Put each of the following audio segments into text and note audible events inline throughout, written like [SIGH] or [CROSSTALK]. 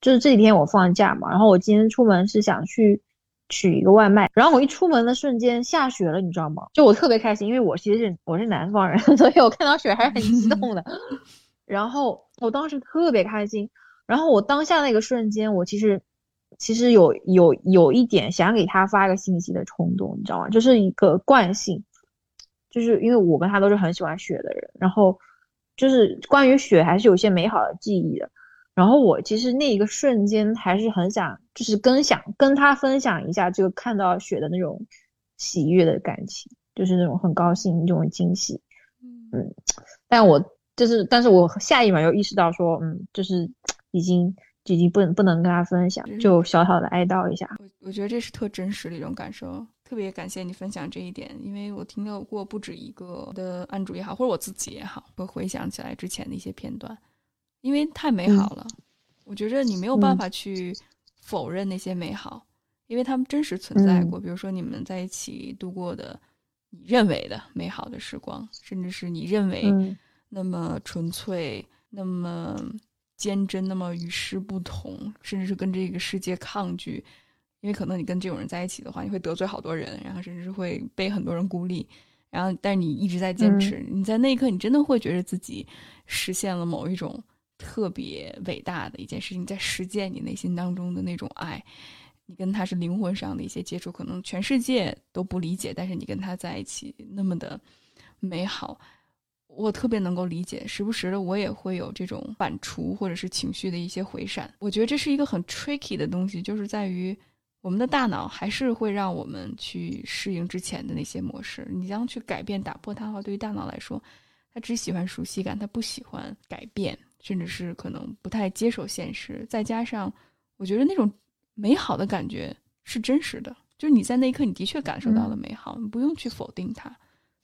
就是这几天我放假嘛，然后我今天出门是想去取一个外卖，然后我一出门的瞬间下雪了，你知道吗？就我特别开心，因为我其实是我是南方人，[LAUGHS] 所以我看到雪还是很激动的。[LAUGHS] 然后我当时特别开心，然后我当下那个瞬间，我其实其实有有有一点想给他发个信息的冲动，你知道吗？就是一个惯性，就是因为我跟他都是很喜欢雪的人，然后就是关于雪还是有些美好的记忆的。然后我其实那一个瞬间还是很想，就是跟想跟他分享一下这个看到雪的那种喜悦的感情，就是那种很高兴、这种惊喜。嗯，但我就是，但是我下一秒又意识到说，嗯，就是已经已经不能不能跟他分享，就小小的哀悼一下。我我觉得这是特真实的一种感受，特别感谢你分享这一点，因为我听到过不止一个的案主也好，或者我自己也好，会回想起来之前的一些片段。因为太美好了，我觉着你没有办法去否认那些美好，因为他们真实存在过。比如说你们在一起度过的你认为的美好的时光，甚至是你认为那么纯粹、那么坚贞、那么与世不同，甚至是跟这个世界抗拒。因为可能你跟这种人在一起的话，你会得罪好多人，然后甚至是会被很多人孤立。然后，但是你一直在坚持，你在那一刻，你真的会觉得自己实现了某一种。特别伟大的一件事情，在实践你内心当中的那种爱，你跟他是灵魂上的一些接触，可能全世界都不理解，但是你跟他在一起那么的美好，我特别能够理解。时不时的我也会有这种反刍或者是情绪的一些回闪。我觉得这是一个很 tricky 的东西，就是在于我们的大脑还是会让我们去适应之前的那些模式。你将去改变、打破它的话，对于大脑来说，它只喜欢熟悉感，它不喜欢改变。甚至是可能不太接受现实，再加上我觉得那种美好的感觉是真实的，就是你在那一刻你的确感受到了美好，你不用去否定它。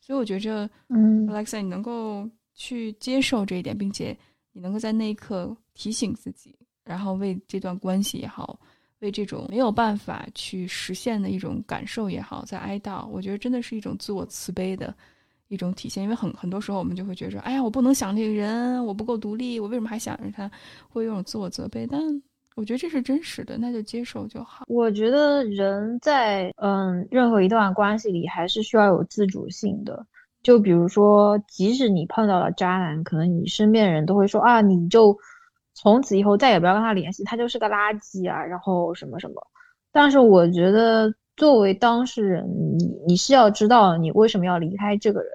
所以我觉着，嗯，Alexa，你能够去接受这一点，并且你能够在那一刻提醒自己，然后为这段关系也好，为这种没有办法去实现的一种感受也好，在哀悼，我觉得真的是一种自我慈悲的。一种体现，因为很很多时候我们就会觉着，哎呀，我不能想这个人，我不够独立，我为什么还想着他？会有种自我责备。但我觉得这是真实的，那就接受就好。我觉得人在嗯任何一段关系里，还是需要有自主性的。就比如说，即使你碰到了渣男，可能你身边的人都会说啊，你就从此以后再也不要跟他联系，他就是个垃圾啊，然后什么什么。但是我觉得，作为当事人，你你是要知道你为什么要离开这个人。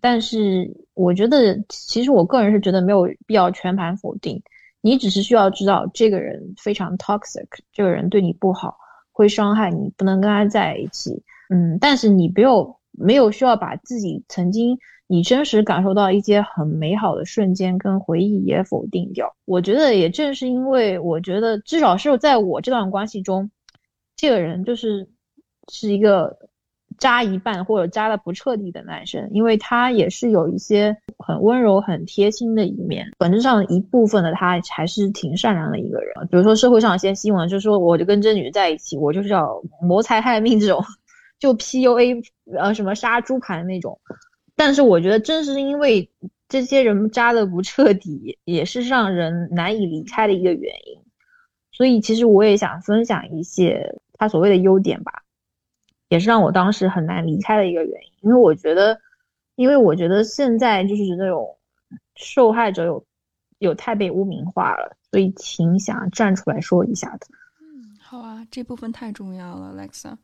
但是我觉得，其实我个人是觉得没有必要全盘否定。你只是需要知道，这个人非常 toxic，这个人对你不好，会伤害你，不能跟他在一起。嗯，但是你没有没有需要把自己曾经你真实感受到一些很美好的瞬间跟回忆也否定掉。我觉得也正是因为，我觉得至少是在我这段关系中，这个人就是是一个。渣一半或者渣的不彻底的男生，因为他也是有一些很温柔、很贴心的一面。本质上一部分的他还是挺善良的一个人。比如说社会上一些新闻，就是说我就跟这女的在一起，我就是要谋财害命这种，就 PUA 呃什么杀猪盘那种。但是我觉得正是因为这些人渣的不彻底，也是让人难以离开的一个原因。所以其实我也想分享一些他所谓的优点吧。也是让我当时很难离开的一个原因，因为我觉得，因为我觉得现在就是那种受害者有有太被污名化了，所以挺想站出来说一下的。嗯，好啊，这部分太重要了，Alexa。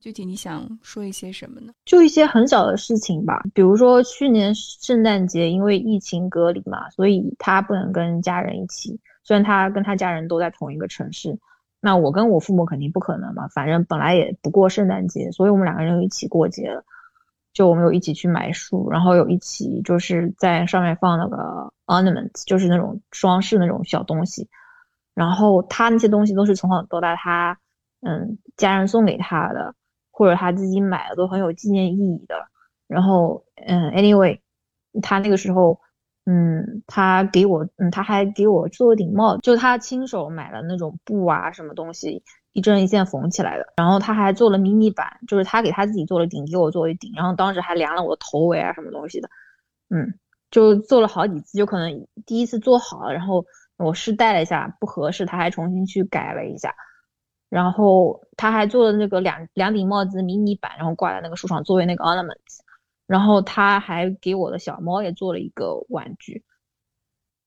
具体你想说一些什么呢？就一些很小的事情吧，比如说去年圣诞节因为疫情隔离嘛，所以他不能跟家人一起，虽然他跟他家人都在同一个城市。那我跟我父母肯定不可能嘛，反正本来也不过圣诞节，所以我们两个人又一起过节了。就我们有一起去买树，然后有一起就是在上面放那个 ornament，就是那种装饰那种小东西。然后他那些东西都是从小到大他嗯家人送给他的，或者他自己买的，都很有纪念意义的。然后嗯，anyway，他那个时候。嗯，他给我，嗯，他还给我做了顶帽，就他亲手买了那种布啊，什么东西，一针一线缝起来的。然后他还做了迷你版，就是他给他自己做了顶，给我做了顶，然后当时还量了我的头围啊什么东西的，嗯，就做了好几次，就可能第一次做好，然后我试戴了一下不合适，他还重新去改了一下。然后他还做了那个两两顶帽子迷你版，然后挂在那个树上作为那个 ornament。然后他还给我的小猫也做了一个玩具。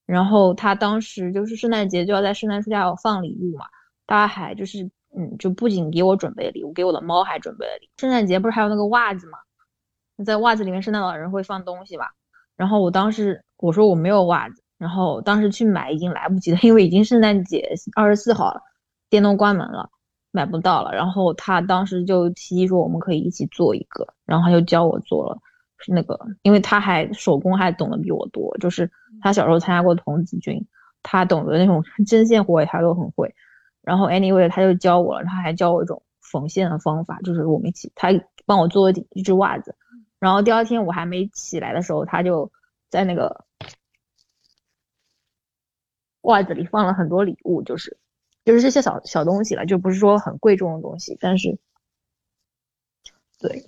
然后他当时就是圣诞节就要在圣诞树下放礼物嘛，他还就是嗯，就不仅给我准备礼物，给我的猫还准备了礼物。圣诞节不是还有那个袜子嘛，在袜子里面圣诞老人会放东西吧？然后我当时我说我没有袜子，然后当时去买已经来不及了，因为已经圣诞节二十四号了，店都关门了。买不到了，然后他当时就提议说我们可以一起做一个，然后他就教我做了是那个，因为他还手工还懂得比我多，就是他小时候参加过童子军，他懂得那种 [LAUGHS] 针线活他都很会。然后 anyway 他就教我了，他还教我一种缝线的方法，就是我们一起他帮我做了一只袜子，然后第二天我还没起来的时候，他就在那个袜子里放了很多礼物，就是。就是这些小小东西了，就不是说很贵重的东西，但是，对，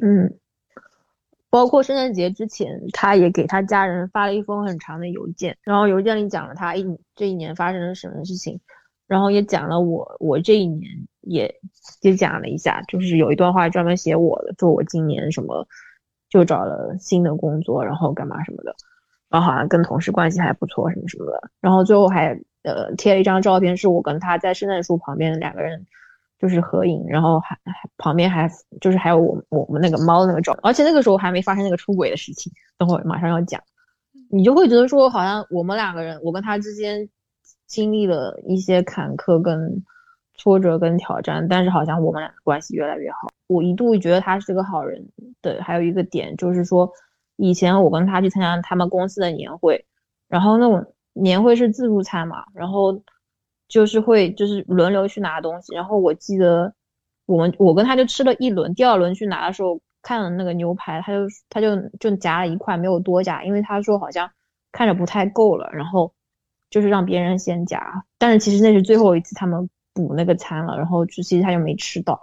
嗯，包括圣诞节之前，他也给他家人发了一封很长的邮件，然后邮件里讲了他一这一年发生了什么事情，然后也讲了我我这一年也也讲了一下，就是有一段话专门写我的，说我今年什么就找了新的工作，然后干嘛什么的。然后好像跟同事关系还不错，什么什么的。然后最后还呃贴了一张照片，是我跟他在圣诞树旁边两个人就是合影，然后还还旁边还就是还有我我们那个猫那个照，而且那个时候还没发生那个出轨的事情。等会马上要讲，你就会觉得说好像我们两个人，我跟他之间经历了一些坎坷跟挫折跟挑战，但是好像我们俩的关系越来越好。我一度觉得他是个好人的，还有一个点就是说。以前我跟他去参加他们公司的年会，然后那种年会是自助餐嘛，然后就是会就是轮流去拿东西，然后我记得我们我跟他就吃了一轮，第二轮去拿的时候看了那个牛排，他就他就就夹了一块，没有多夹，因为他说好像看着不太够了，然后就是让别人先夹，但是其实那是最后一次他们补那个餐了，然后就其实他就没吃到，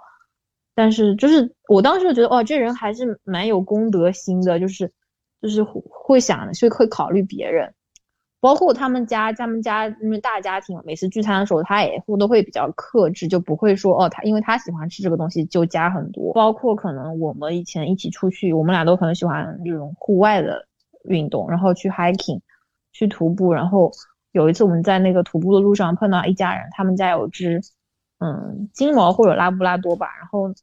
但是就是我当时就觉得哦，这人还是蛮有公德心的，就是。就是会想，所以会考虑别人，包括他们家，他们家因为大家庭，每次聚餐的时候，他也会都会比较克制，就不会说哦，他因为他喜欢吃这个东西就加很多。包括可能我们以前一起出去，我们俩都很喜欢这种户外的运动，然后去 hiking，去徒步。然后有一次我们在那个徒步的路上碰到一家人，他们家有只嗯金毛或者拉布拉多吧，然后。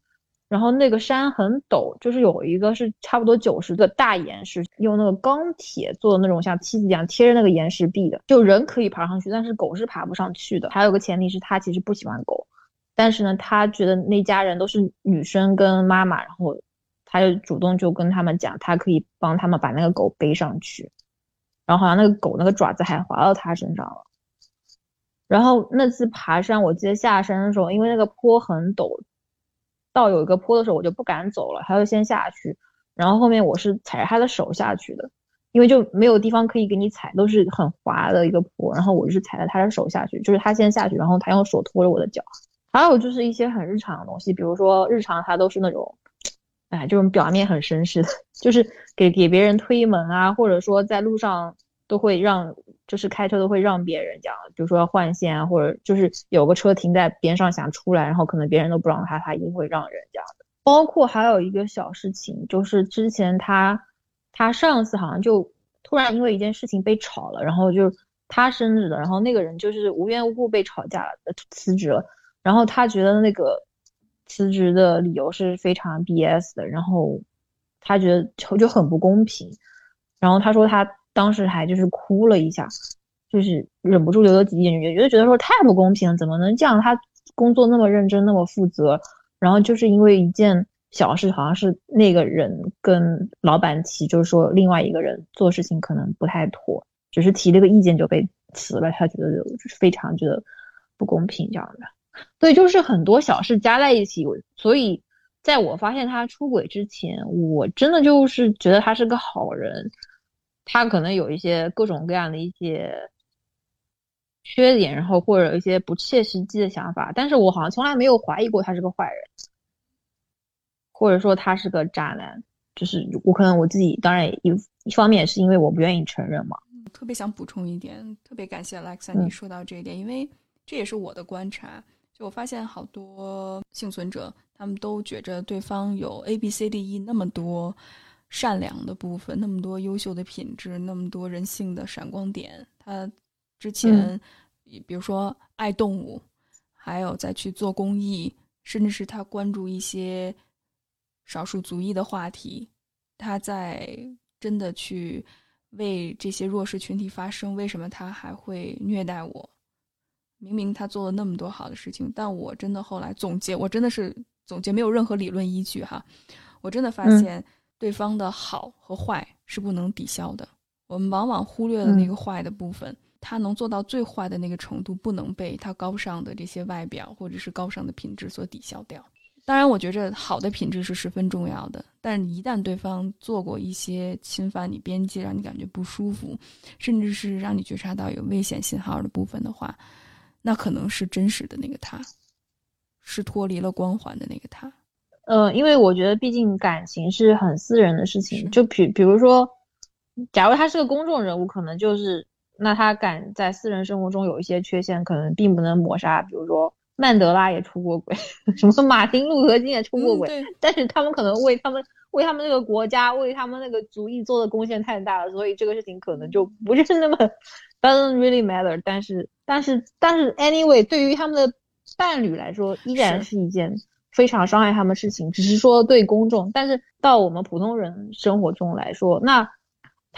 然后那个山很陡，就是有一个是差不多九十的大岩石，用那个钢铁做的那种像梯子一样贴着那个岩石壁的，就人可以爬上去，但是狗是爬不上去的。还有个前提是他其实不喜欢狗，但是呢，他觉得那家人都是女生跟妈妈，然后他就主动就跟他们讲，他可以帮他们把那个狗背上去，然后好像那个狗那个爪子还滑到他身上了。然后那次爬山，我记得下山的时候，因为那个坡很陡。到有一个坡的时候，我就不敢走了，他就先下去，然后后面我是踩着他的手下去的，因为就没有地方可以给你踩，都是很滑的一个坡，然后我就是踩着他的手下去，就是他先下去，然后他用手托着我的脚。还有就是一些很日常的东西，比如说日常他都是那种，哎，这种表面很绅士的，[LAUGHS] 就是给给别人推门啊，或者说在路上。都会让，就是开车都会让别人这样，比如说要换线啊，或者就是有个车停在边上想出来，然后可能别人都不让他，他一定会让人这样的。包括还有一个小事情，就是之前他他上司好像就突然因为一件事情被炒了，然后就他生日的，然后那个人就是无缘无故被吵架了，辞职了，然后他觉得那个辞职的理由是非常 BS 的，然后他觉得就就很不公平，然后他说他。当时还就是哭了一下，就是忍不住流了几滴眼泪，觉得觉得说太不公平了，怎么能这样？他工作那么认真，那么负责，然后就是因为一件小事，好像是那个人跟老板提，就是说另外一个人做事情可能不太妥，只是提了个意见就被辞了，他觉得就是非常觉得不公平这样的。对，就是很多小事加在一起，所以在我发现他出轨之前，我真的就是觉得他是个好人。他可能有一些各种各样的一些缺点，然后或者一些不切实际的想法，但是我好像从来没有怀疑过他是个坏人，或者说他是个渣男，就是我可能我自己当然一一方面是因为我不愿意承认嘛。特别想补充一点，特别感谢 Alexa 你说到这一点，因为这也是我的观察，就我发现好多幸存者他们都觉着对方有 A B C D E 那么多善良的部分，那么多优秀的品质，那么多人性的闪光点，他。之前，比如说爱动物，还有再去做公益，甚至是他关注一些少数族裔的话题，他在真的去为这些弱势群体发声。为什么他还会虐待我？明明他做了那么多好的事情，但我真的后来总结，我真的是总结没有任何理论依据哈。我真的发现对方的好和坏是不能抵消的，我们往往忽略了那个坏的部分。他能做到最坏的那个程度，不能被他高尚的这些外表或者是高尚的品质所抵消掉。当然，我觉着好的品质是十分重要的，但一旦对方做过一些侵犯你边界、让你感觉不舒服，甚至是让你觉察到有危险信号的部分的话，那可能是真实的那个他，是脱离了光环的那个他。呃，因为我觉得，毕竟感情是很私人的事情。就比比如说，假如他是个公众人物，可能就是。那他敢在私人生活中有一些缺陷，可能并不能抹杀。比如说曼德拉也出过轨，[LAUGHS] 什么马丁路德金也出过轨，但是他们可能为他们为他们那个国家为他们那个族裔做的贡献太大了，所以这个事情可能就不是那么 doesn't really matter。但是但是但是 anyway，对于他们的伴侣来说，依然是一件非常伤害他们事情。只是说对公众，但是到我们普通人生活中来说，那。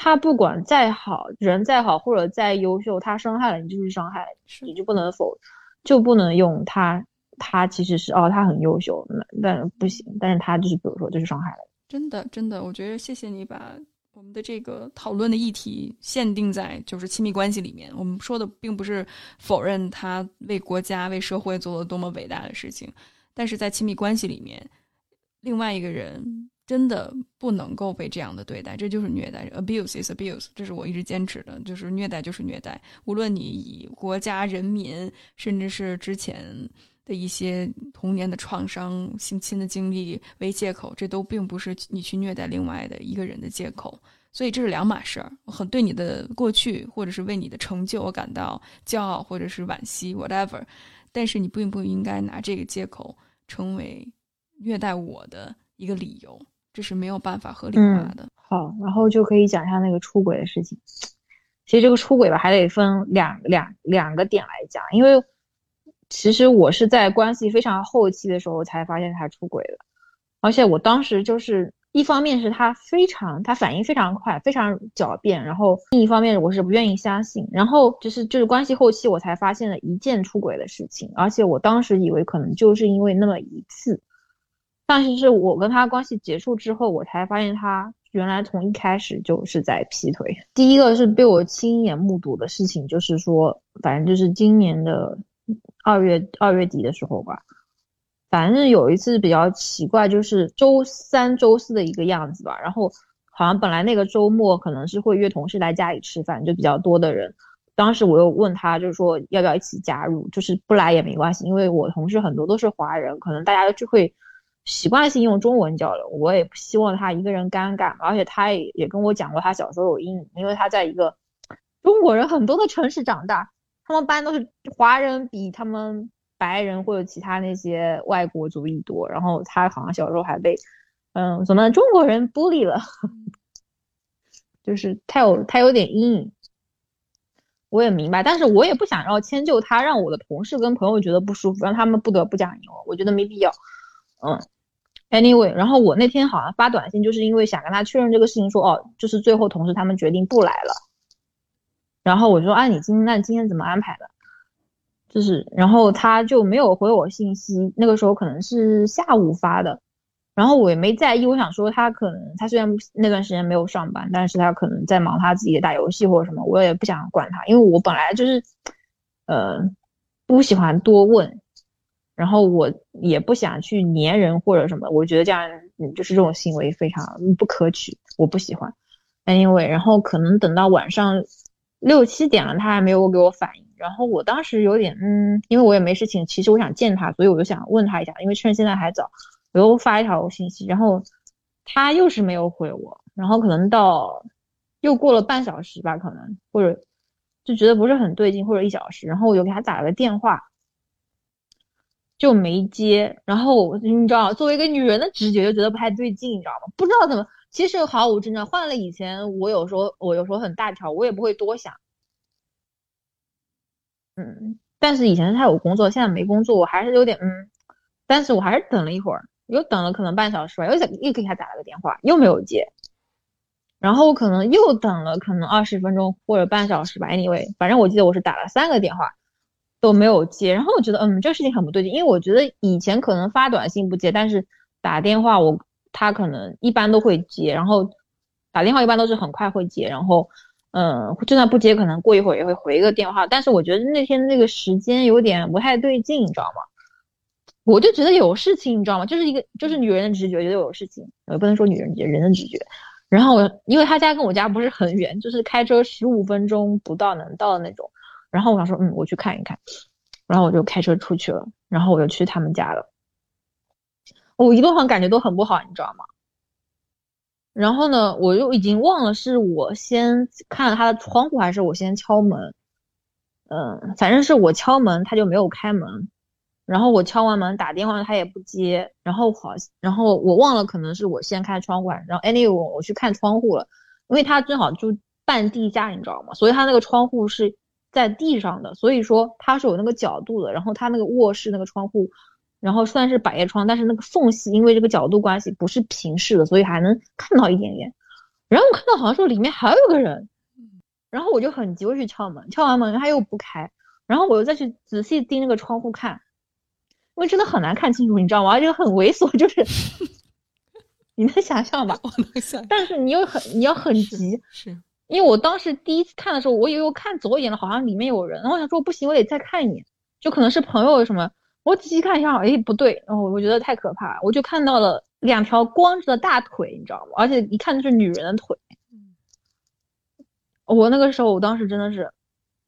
他不管再好人再好或者再优秀，他伤害了你就是伤害，你就不能否，就不能用他，他其实是哦，他很优秀，那但不行，但是他就是比如说就是伤害了。真的真的，我觉得谢谢你把我们的这个讨论的议题限定在就是亲密关系里面。我们说的并不是否认他为国家为社会做了多么伟大的事情，但是在亲密关系里面，另外一个人。真的不能够被这样的对待，这就是虐待。Abuse is abuse，这是我一直坚持的，就是虐待就是虐待。无论你以国家、人民，甚至是之前的一些童年的创伤、性侵的经历为借口，这都并不是你去虐待另外的一个人的借口。所以这是两码事儿。我很对你的过去，或者是为你的成就，我感到骄傲，或者是惋惜，whatever。但是你并不应该拿这个借口成为虐待我的一个理由。这是没有办法合理化的。好，然后就可以讲一下那个出轨的事情。其实这个出轨吧，还得分两两两个点来讲，因为其实我是在关系非常后期的时候才发现他出轨的，而且我当时就是一方面是他非常他反应非常快，非常狡辩，然后另一方面我是不愿意相信，然后就是就是关系后期我才发现了一件出轨的事情，而且我当时以为可能就是因为那么一次。但是是我跟他关系结束之后，我才发现他原来从一开始就是在劈腿。第一个是被我亲眼目睹的事情，就是说，反正就是今年的二月二月底的时候吧，反正有一次比较奇怪，就是周三、周四的一个样子吧。然后好像本来那个周末可能是会约同事来家里吃饭，就比较多的人。当时我又问他，就是说要不要一起加入，就是不来也没关系，因为我同事很多都是华人，可能大家就会。习惯性用中文交流，我也不希望他一个人尴尬，而且他也也跟我讲过他小时候有阴影，因为他在一个中国人很多的城市长大，他们班都是华人比他们白人或者其他那些外国族裔多，然后他好像小时候还被嗯什么中国人 bully 了，[LAUGHS] 就是他有他有点阴影，我也明白，但是我也不想要迁就他，让我的同事跟朋友觉得不舒服，让他们不得不讲牛，我觉得没必要，嗯。Anyway，然后我那天好像发短信，就是因为想跟他确认这个事情，说哦，就是最后同事他们决定不来了。然后我说，啊，你今那今天怎么安排的？就是，然后他就没有回我信息。那个时候可能是下午发的，然后我也没在意。我想说他可能他虽然那段时间没有上班，但是他可能在忙他自己的打游戏或者什么，我也不想管他，因为我本来就是，呃，不喜欢多问。然后我也不想去黏人或者什么，我觉得这样就是这种行为非常不可取，我不喜欢。Anyway，然后可能等到晚上六七点了，他还没有给我反应。然后我当时有点嗯，因为我也没事情，其实我想见他，所以我就想问他一下，因为趁现在还早，我又发一条信息，然后他又是没有回我，然后可能到又过了半小时吧，可能或者就觉得不是很对劲，或者一小时，然后我就给他打了个电话，就没接。然后你知道，作为一个女人的直觉就觉得不太对劲，你知道吗？不知道怎么，其实毫无征兆。换了以前，我有时候我有时候很大条，我也不会多想。嗯，但是以前他有工作，现在没工作，我还是有点嗯，但是我还是等了一会儿，又等了可能半小时吧，又再又给他打了个电话，又没有接，然后我可能又等了可能二十分钟或者半小时吧，anyway，反正我记得我是打了三个电话都没有接，然后我觉得嗯，这个事情很不对劲，因为我觉得以前可能发短信不接，但是打电话我他可能一般都会接，然后打电话一般都是很快会接，然后。嗯，就算不接，可能过一会儿也会回一个电话。但是我觉得那天那个时间有点不太对劲，你知道吗？我就觉得有事情，你知道吗？就是一个就是女人的直觉，觉得有事情，也不能说女人直觉，人的直觉。然后我因为他家跟我家不是很远，就是开车十五分钟不到能到的那种。然后我想说，嗯，我去看一看。然后我就开车出去了，然后我就去他们家了。我一路上感觉都很不好，你知道吗？然后呢，我又已经忘了是我先看了他的窗户，还是我先敲门。嗯，反正是我敲门，他就没有开门。然后我敲完门打电话，他也不接。然后好，然后我忘了，可能是我先开窗户。然后 anyway，我去看窗户了，因为他正好就半地下，你知道吗？所以他那个窗户是在地上的，所以说他是有那个角度的。然后他那个卧室那个窗户。然后虽然是百叶窗，但是那个缝隙因为这个角度关系不是平视的，所以还能看到一点点。然后我看到好像说里面还有个人，然后我就很急，我去敲门，敲完门他又不开，然后我又再去仔细盯那个窗户看，因为真的很难看清楚，你知道吗？而且很猥琐，就是 [LAUGHS] 你能想象吧？[LAUGHS] 我能想。但是你又很你要很急，是因为我当时第一次看的时候，我以为我看走眼了，好像里面有人，然后我想说不行，我得再看一眼，就可能是朋友什么。我仔细看一下，哎，不对，然后我觉得太可怕，我就看到了两条光着的大腿，你知道吗？而且一看就是女人的腿。我那个时候，我当时真的是，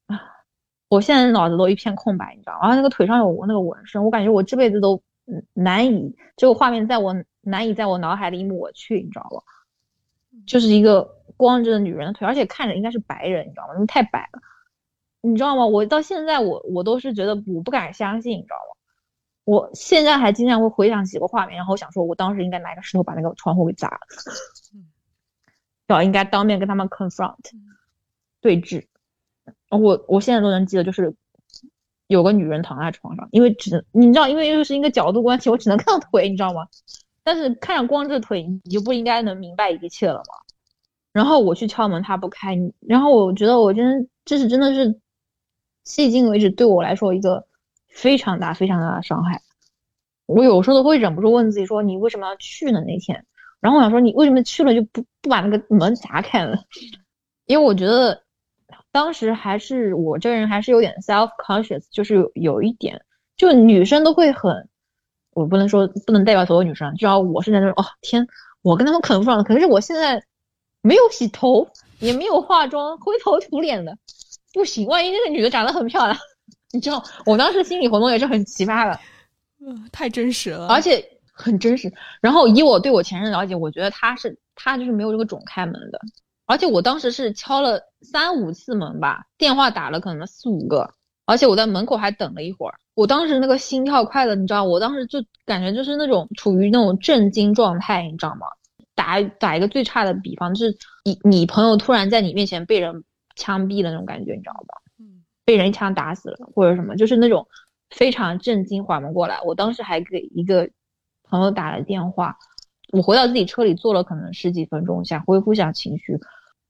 啊，我现在脑子都一片空白，你知道吗？然后那个腿上有那个纹身，我感觉我这辈子都难以这个画面在我难以在我脑海里抹去，你知道吗？就是一个光着的女人的腿，而且看着应该是白人，你知道吗？因为太白了，你知道吗？我到现在我我都是觉得我不敢相信，你知道吗？我现在还经常会回想几个画面，然后想说，我当时应该拿个石头把那个窗户给砸了，要应该当面跟他们 confront 对峙。我我现在都能记得，就是有个女人躺在床上，因为只你知道，因为又是一个角度关系，我只能看到腿，你知道吗？但是看着光着腿，你就不应该能明白一切了吗？然后我去敲门，他不开，然后我觉得我真这是真的是迄今为止对我来说一个。非常大、非常大的伤害，我有时候都会忍不住问自己说：“你为什么要去呢？”那天，然后我想说：“你为什么去了就不不把那个门砸开了？” [LAUGHS] 因为我觉得当时还是我这个人还是有点 self conscious，就是有一点，就女生都会很，我不能说不能代表所有女生，至少我是在那种哦天，我跟他们肯不上，可是我现在没有洗头，也没有化妆，灰头土脸的，不行，万一那个女的长得很漂亮。你知道，我当时心理活动也是很奇葩的，嗯，太真实了，而且很真实。然后以我对我前任了解，我觉得他是他就是没有这个种开门的。而且我当时是敲了三五次门吧，电话打了可能四五个，而且我在门口还等了一会儿。我当时那个心跳快的，你知道，我当时就感觉就是那种处于那种震惊状态，你知道吗？打打一个最差的比方，就是你你朋友突然在你面前被人枪毙的那种感觉，你知道吗？被人一枪打死了，或者什么，就是那种非常震惊，缓不过来。我当时还给一个朋友打了电话，我回到自己车里坐了可能十几分钟，想恢复一下情绪。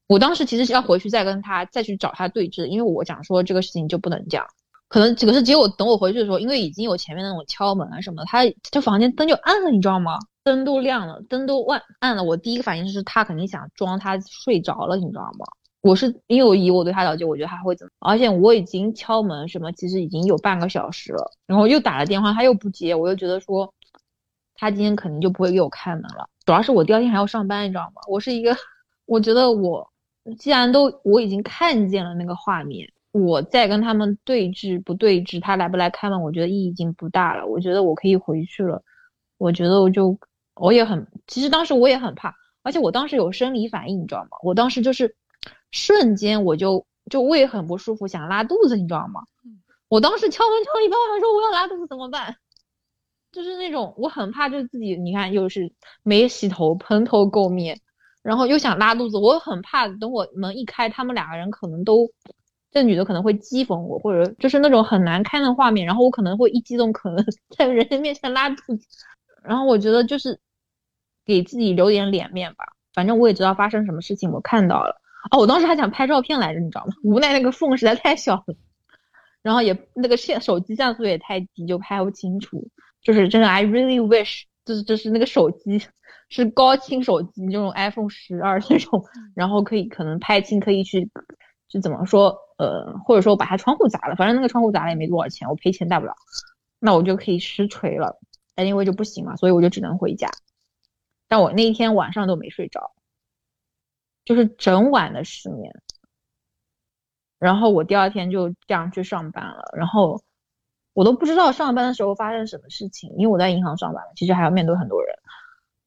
我当时其实是要回去再跟他再去找他对峙，因为我讲说这个事情就不能讲，可能这个是结果。等我回去的时候，因为已经有前面那种敲门啊什么，他这房间灯就暗了，你知道吗？灯都亮了，灯都暗暗了。我第一个反应是他肯定想装他睡着了，你知道吗？我是因为我以我对他了解，我觉得他会怎么？而且我已经敲门什么，其实已经有半个小时了，然后又打了电话，他又不接，我又觉得说他今天肯定就不会给我开门了。主要是我第二天还要上班，你知道吗？我是一个，我觉得我既然都我已经看见了那个画面，我再跟他们对峙不对峙，他来不来开门，我觉得意义已经不大了。我觉得我可以回去了。我觉得我就我也很，其实当时我也很怕，而且我当时有生理反应，你知道吗？我当时就是瞬间我就就胃很不舒服，想拉肚子，你知道吗？我当时敲门敲了一半，我想说我要拉肚子怎么办？就是那种我很怕，就是自己你看又是没洗头，蓬头垢面。然后又想拉肚子，我很怕，等我门一开，他们两个人可能都，这女的可能会讥讽我，或者就是那种很难堪的画面，然后我可能会一激动，可能 [LAUGHS] 在人家面前拉肚子。然后我觉得就是给自己留点脸面吧，反正我也知道发生什么事情，我看到了。哦，我当时还想拍照片来着，你知道吗？无奈那个缝实在太小了，然后也那个线手机像素也太低，就拍不清楚。就是真的，I really wish，就是就是那个手机。是高清手机，这种 iPhone 十二那种，[LAUGHS] 然后可以可能拍清，可以去，就怎么说，呃，或者说把它窗户砸了，反正那个窗户砸了也没多少钱，我赔钱大不了，那我就可以实锤了。Anyway 就不行嘛，所以我就只能回家。但我那一天晚上都没睡着，就是整晚的失眠。然后我第二天就这样去上班了，然后我都不知道上班的时候发生什么事情，因为我在银行上班，其实还要面对很多人。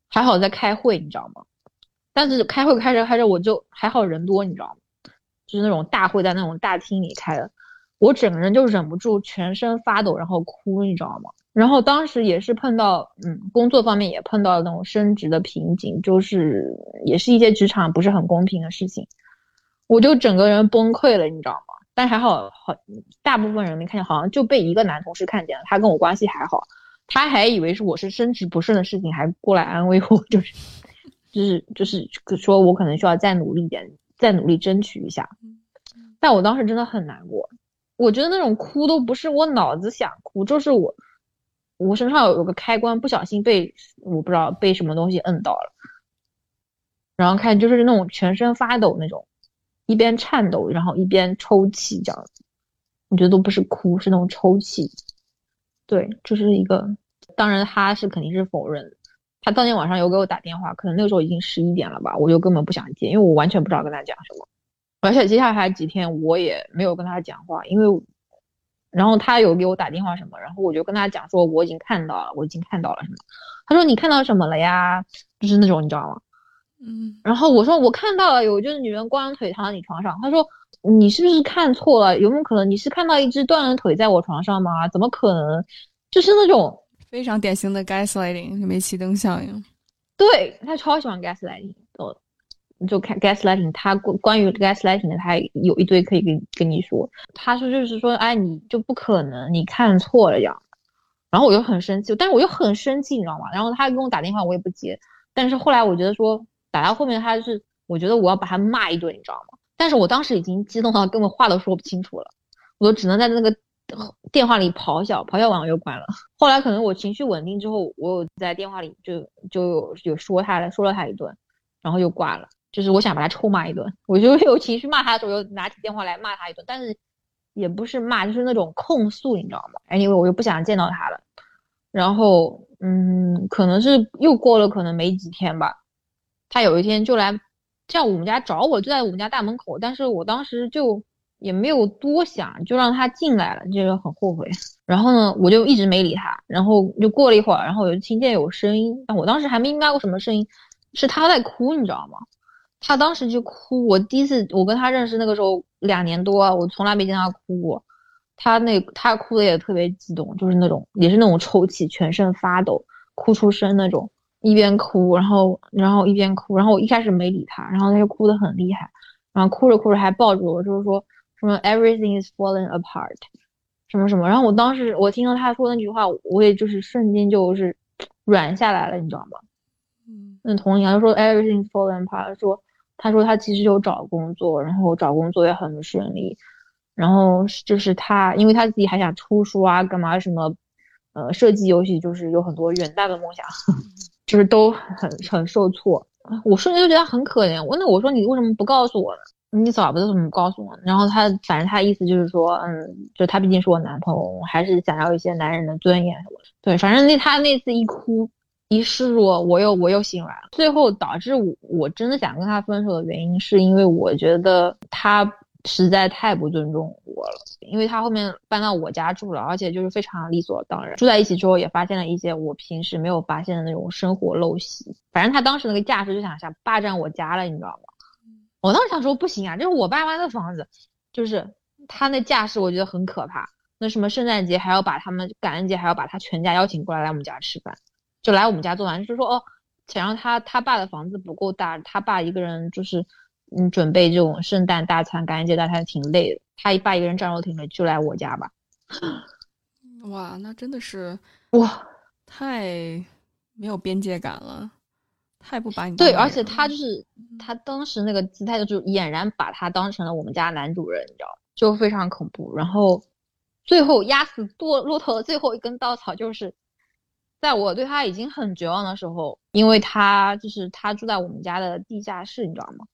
还好在开会，你知道吗？但是开会开着开着，我就还好人多，你知道吗？就是那种大会在那种大厅里开的，我整个人就忍不住全身发抖，然后哭，你知道吗？然后当时也是碰到，嗯，工作方面也碰到了那种升职的瓶颈，就是也是一些职场不是很公平的事情，我就整个人崩溃了，你知道吗？但还好，好大部分人没看见，好像就被一个男同事看见了，他跟我关系还好。他还以为是我是升职不顺的事情，还过来安慰我，就是，就是就是说我可能需要再努力点，再努力争取一下。但我当时真的很难过，我觉得那种哭都不是我脑子想哭，就是我我身上有有个开关不小心被我不知道被什么东西摁到了，然后看就是那种全身发抖那种，一边颤抖然后一边抽泣这样子，我觉得都不是哭，是那种抽泣。对，就是一个。当然，他是肯定是否认。他当天晚上有给我打电话，可能那个时候已经十一点了吧，我就根本不想接，因为我完全不知道跟他讲什么。而且接下来几天我也没有跟他讲话，因为，然后他有给我打电话什么，然后我就跟他讲说我已经看到了，我已经看到了什么。他说你看到什么了呀？就是那种你知道吗？嗯。然后我说我看到了，有就是女人光着腿躺在你床上。他说你是不是看错了？有没有可能你是看到一只断了腿在我床上吗？怎么可能？就是那种。非常典型的 gaslighting，煤气灯效应。对他超喜欢 gaslighting，哦，就看 gaslighting，他关关于 gaslighting 的，他有一堆可以跟跟你说。他说就是说，哎，你就不可能，你看错了呀。然后我就很生气，但是我又很生气，你知道吗？然后他给我打电话，我也不接。但是后来我觉得说，打到后面他是，我觉得我要把他骂一顿，你知道吗？但是我当时已经激动到根本话都说不清楚了，我只能在那个。电话里咆哮，咆哮完我又关了。后来可能我情绪稳定之后，我有在电话里就就有有说他了，说了他一顿，然后又挂了。就是我想把他臭骂一顿，我就有情绪骂他的时候，又拿起电话来骂他一顿，但是也不是骂，就是那种控诉，你知道吗？哎，因为我又不想见到他了。然后，嗯，可能是又过了可能没几天吧，他有一天就来叫我们家找我，就在我们家大门口，但是我当时就。也没有多想，就让他进来了，这个很后悔。然后呢，我就一直没理他。然后就过了一会儿，然后我就听见有声音，我当时还没明白过什么声音，是他在哭，你知道吗？他当时就哭。我第一次我跟他认识那个时候两年多，我从来没见他哭过。他那他哭的也特别激动，就是那种也是那种抽泣，全身发抖，哭出声那种，一边哭，然后然后一边哭。然后我一开始没理他，然后他就哭得很厉害，然后哭着哭着还抱住我，就是说。什么 everything is falling apart，什么什么，然后我当时我听到他说那句话，我也就是瞬间就是软下来了，你知道吗？嗯，那同样就说 everything is falling apart，说他说他其实有找工作，然后找工作也很不顺利，然后就是他因为他自己还想出书啊，干嘛什么，呃，设计游戏就是有很多远大的梦想，[LAUGHS] 就是都很很受挫，我瞬间就觉得很可怜，我那我说你为什么不告诉我呢？你早不怎么告诉我？然后他反正他的意思就是说，嗯，就他毕竟是我男朋友，我还是想要一些男人的尊严什么的。对，反正那他那次一哭，一示弱，我又我又心软了。最后导致我我真的想跟他分手的原因，是因为我觉得他实在太不尊重我了。因为他后面搬到我家住了，而且就是非常理所当然。住在一起之后，也发现了一些我平时没有发现的那种生活陋习。反正他当时那个架势就想想霸占我家了，你知道吗？我当时想说不行啊，这是我爸妈的房子，就是他那架势，我觉得很可怕。那什么圣诞节还要把他们，感恩节还要把他全家邀请过来来我们家吃饭，就来我们家做饭，就是说哦，想让他他爸的房子不够大，他爸一个人就是嗯准备这种圣诞大餐、感恩节大餐挺累的，他一爸一个人战斗挺累，就来我家吧。[LAUGHS] 哇，那真的是哇，太没有边界感了，太不把你对，而且他就是他当时那个姿态，就俨然把他当成了我们家男主人，你知道就非常恐怖，然后。最后压死骆骆驼的最后一根稻草，就是在我对他已经很绝望的时候，因为他就是他住在我们家的地下室，你知道吗？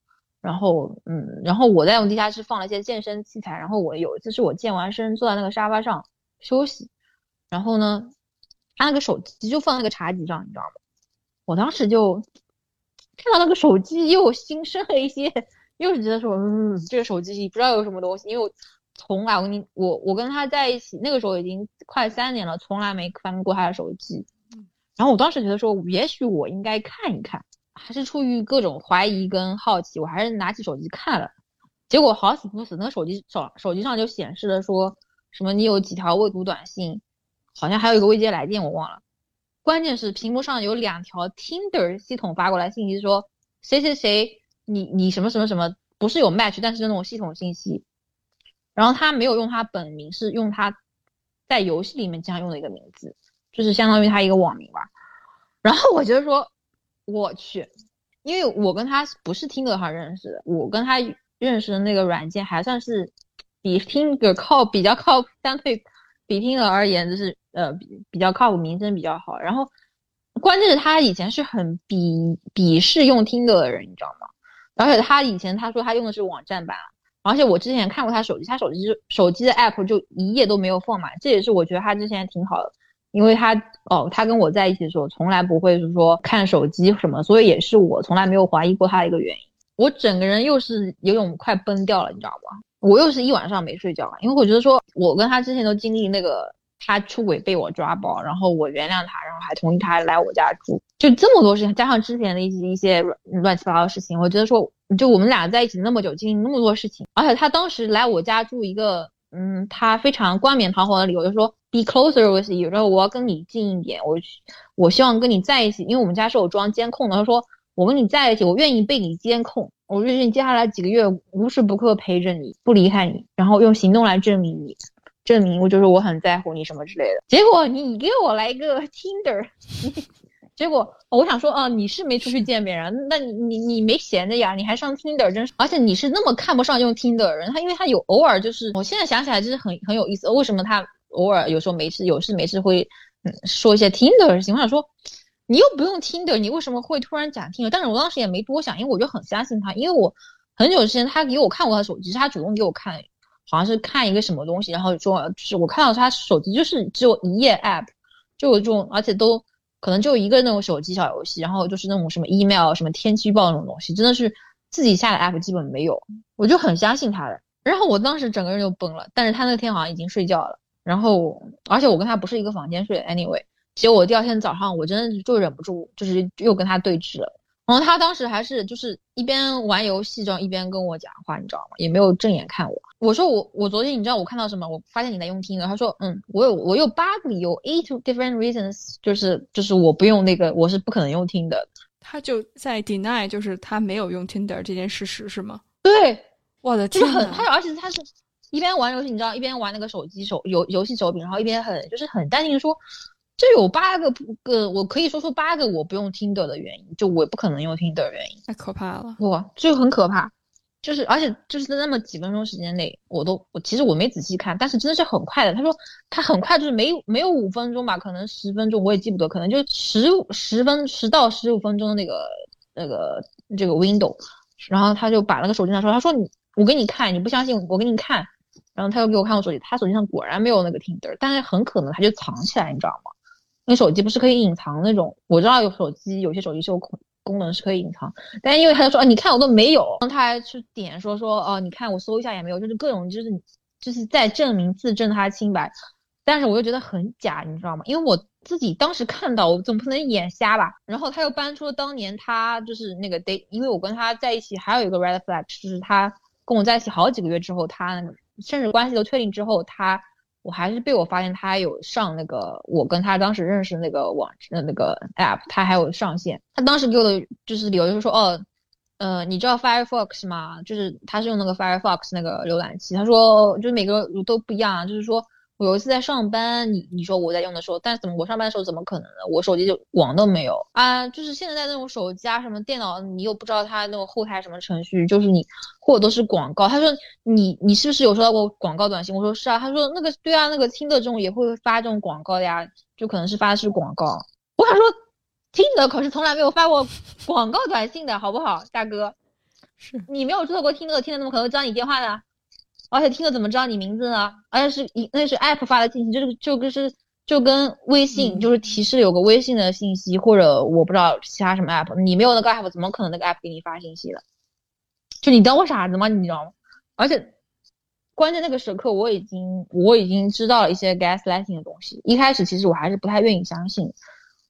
然后，嗯，然后我在用地下室放了一些健身器材，然后我有一次是我健完身坐在那个沙发上休息，然后呢，他那个手机就放那个茶几上，你知道吗？我当时就看到那个手机，又心生了一些，又是觉得说，嗯，这个手机不知道有什么东西，因为我。从来我你我我跟他在一起那个时候已经快三年了，从来没翻过他的手机。然后我当时觉得说，也许我应该看一看，还是出于各种怀疑跟好奇，我还是拿起手机看了。结果好死不死，那手机手手机上就显示了说什么你有几条未读短信，好像还有一个未接来电，我忘了。关键是屏幕上有两条 Tinder 系统发过来信息说谁谁谁你你什么什么什么不是有 match，但是那种系统信息。然后他没有用他本名，是用他在游戏里面经常用的一个名字，就是相当于他一个网名吧。然后我觉得说，我去，因为我跟他不是听歌上认识的，我跟他认识的那个软件还算是比听歌靠比较靠相对比听歌而言，就是呃比比较靠谱，名声比较好。然后关键是他以前是很鄙鄙视用听歌的人，你知道吗？而且他以前他说他用的是网站版。而且我之前看过他手机，他手机手机的 app 就一页都没有放满，这也是我觉得他之前挺好的，因为他哦，他跟我在一起的时候从来不会是说看手机什么，所以也是我从来没有怀疑过他的一个原因。我整个人又是有种快崩掉了，你知道吧？我又是一晚上没睡觉，因为我觉得说我跟他之前都经历那个他出轨被我抓包，然后我原谅他，然后还同意他来我家住，就这么多事情，加上之前的一些一些乱七八糟的事情，我觉得说。就我们俩在一起那么久，经历那么多事情，而且他当时来我家住一个，嗯，他非常冠冕堂皇的理由就说，be closer with you，然后我要跟你近一点，我我希望跟你在一起，因为我们家是有装监控的。他说我跟你在一起，我愿意被你监控，我愿意接下来几个月无时不刻陪着你，不离开你，然后用行动来证明你，证明我就是我很在乎你什么之类的。结果你给我来一个 Tinder。[LAUGHS] 结果我想说，啊，你是没出去见别人，那你你你没闲着呀？你还上 Tinder，真是，而且你是那么看不上用 Tinder 的人，他因为他有偶尔就是，我现在想起来就是很很有意思，为什么他偶尔有时候没事有事没事会嗯说一些 Tinder 的事情？我想说，你又不用 Tinder，你为什么会突然讲 Tinder？但是我当时也没多想，因为我就很相信他，因为我很久之前他给我看过他手机，是他主动给我看，好像是看一个什么东西，然后说就是我看到他手机就是只有一页 App，就有这种，而且都。可能就一个那种手机小游戏，然后就是那种什么 email、什么天气预报那种东西，真的是自己下的 app 基本没有。我就很相信他的，然后我当时整个人就崩了。但是他那天好像已经睡觉了，然后而且我跟他不是一个房间睡，anyway，结果第二天早上我真的就忍不住，就是又跟他对峙了。然后他当时还是就是一边玩游戏，这样一边跟我讲话，你知道吗？也没有正眼看我。我说我我昨天你知道我看到什么？我发现你在用听的。他说嗯，我有我有八个理由，eight different reasons，就是就是我不用那个，我是不可能用听的。他就在 deny，就是他没有用 Tinder 这件事实是吗？对，我的天，很他而且他是一边玩游戏，你知道一边玩那个手机手游游戏手柄，然后一边很就是很淡定的说。就有八个个，我可以说出八个我不用听的的原因，就我不可能用听的原因，太可怕了，哇，就很可怕，就是而且就是在那么几分钟时间内，我都我其实我没仔细看，但是真的是很快的。他说他很快，就是没没有五分钟吧，可能十分钟我也记不得，可能就十十分十到十五分钟的那个那个这个 window，然后他就把那个手机上说，他说你我给你看，你不相信我给你看，然后他又给我看我手机，他手机上果然没有那个 Tinder，但是很可能他就藏起来，你知道吗？因为手机不是可以隐藏那种，我知道有手机有些手机是有功功能是可以隐藏，但因为他就说，啊，你看我都没有，他还去点说说，哦，你看我搜一下也没有，就是各种就是就是在证明自证他清白，但是我又觉得很假，你知道吗？因为我自己当时看到，我总不能眼瞎吧？然后他又搬出了当年他就是那个 day，因为我跟他在一起还有一个 red flag，就是他跟我在一起好几个月之后，他那个甚至关系都确定之后，他。我还是被我发现他有上那个我跟他当时认识那个网那个 app，他还有上线。他当时给我的就是理由就是说，哦，呃，你知道 Firefox 吗？就是他是用那个 Firefox 那个浏览器。他说，就是每个都不一样，就是说。我有一次在上班，你你说我在用的时候，但是怎么我上班的时候怎么可能呢？我手机就网都没有啊！就是现在在那种手机啊什么电脑，你又不知道它那种后台什么程序，就是你或者都是广告。他说你你是不是有收到过广告短信？我说是啊。他说那个对啊，那个听的这种也会发这种广告的呀，就可能是发的是广告。我想说，听的可是从来没有发过广告短信的好不好，大哥？是你没有注册过听的，听的怎么可能知道你电话呢？而且听了怎么知道你名字呢？而且是一那是 app 发的信息，就是就跟是就跟微信就是提示有个微信的信息，或者我不知道其他什么 app，你没有那个 app，怎么可能那个 app 给你发信息的？就你当我傻子吗？你知道吗？而且关键那个时刻，我已经我已经知道了一些 gaslighting 的东西。一开始其实我还是不太愿意相信。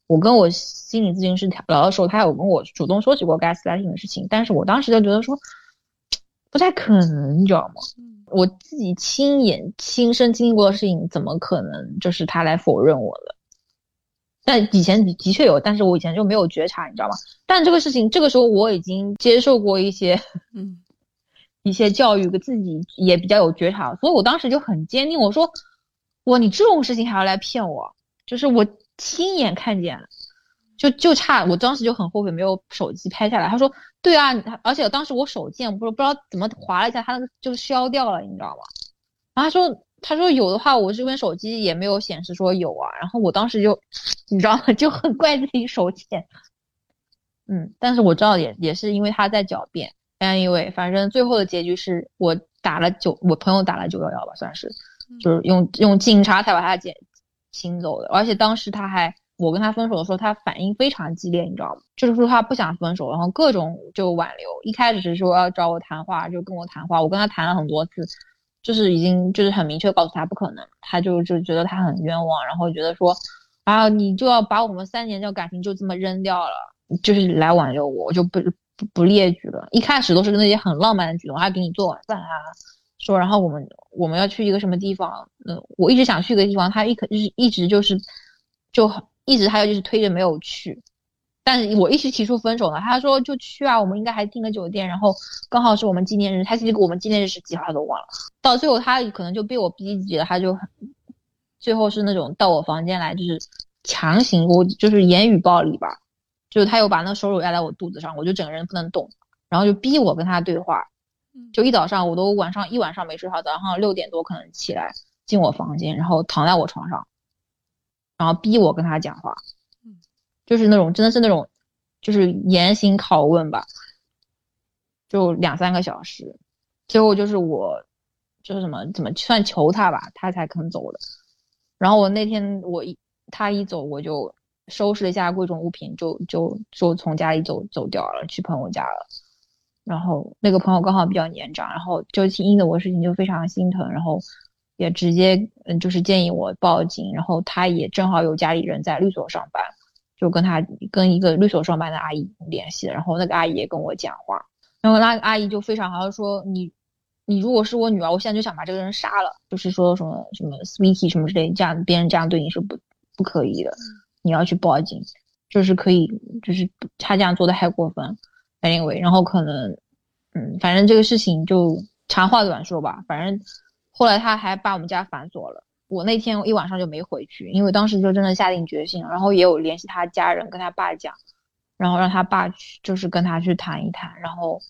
我跟我心理咨询师聊的时候，他有跟我主动说起过 gaslighting 的事情，但是我当时就觉得说不太可能，你知道吗？我自己亲眼亲身经历过的事情，怎么可能就是他来否认我的？但以前的的确有，但是我以前就没有觉察，你知道吗？但这个事情，这个时候我已经接受过一些，嗯，[LAUGHS] 一些教育，自己也比较有觉察，所以我当时就很坚定，我说，哇，你这种事情还要来骗我？就是我亲眼看见。就就差，我当时就很后悔没有手机拍下来。他说：“对啊，而且当时我手贱，不是不知道怎么划了一下，他那个就消掉了，你知道吗？”然后他说：“他说有的话，我这边手机也没有显示说有啊。”然后我当时就，你知道吗？[LAUGHS] 就很怪自己手贱。嗯，但是我知道也也是因为他在狡辩。Anyway，反正最后的结局是我打了九，我朋友打了九幺幺吧，算是，就是用用警察才把他捡请走的。而且当时他还。我跟他分手的时候，他反应非常激烈，你知道吗？就是说他不想分手，然后各种就挽留。一开始是说要找我谈话，就跟我谈话。我跟他谈了很多次，就是已经就是很明确告诉他不可能。他就就觉得他很冤枉，然后觉得说，啊，你就要把我们三年的感情就这么扔掉了，就是来挽留我，我就不不不列举了。一开始都是那些很浪漫的举动，还给你做晚饭啊，说然后我们我们要去一个什么地方，嗯，我一直想去一个地方，他一可就是一直就是就很。一直还有就是推着没有去，但是我一直提出分手了，他说就去啊，我们应该还订个酒店，然后刚好是我们纪念日，他其实我们纪念日是几号他都忘了，到最后他可能就被我逼急了，他就最后是那种到我房间来就是强行我就是言语暴力吧，就是他又把那个手肘压在我肚子上，我就整个人不能动，然后就逼我跟他对话，就一早上我都晚上一晚上没睡好，早上六点多可能起来进我房间，然后躺在我床上。然后逼我跟他讲话，就是那种真的是那种，就是严刑拷问吧，就两三个小时，最后就是我，就是什么怎么算求他吧，他才肯走的。然后我那天我一他一走，我就收拾了一下贵重物品，就就就从家里走走掉了，去朋友家了。然后那个朋友刚好比较年长，然后就因的我事情就非常心疼，然后。也直接嗯，就是建议我报警，然后他也正好有家里人在律所上班，就跟他跟一个律所上班的阿姨联系，然后那个阿姨也跟我讲话，然后那个阿姨就非常好，说你你如果是我女儿，我现在就想把这个人杀了，就是说什么什么 sweetie 什么之类，这样别人这样对你是不不可以的，你要去报警，就是可以，就是他这样做的太过分，anyway，然后可能嗯，反正这个事情就长话短说吧，反正。后来他还把我们家反锁了，我那天一晚上就没回去，因为当时就真的下定决心，然后也有联系他家人跟他爸讲，然后让他爸去，就是跟他去谈一谈，然后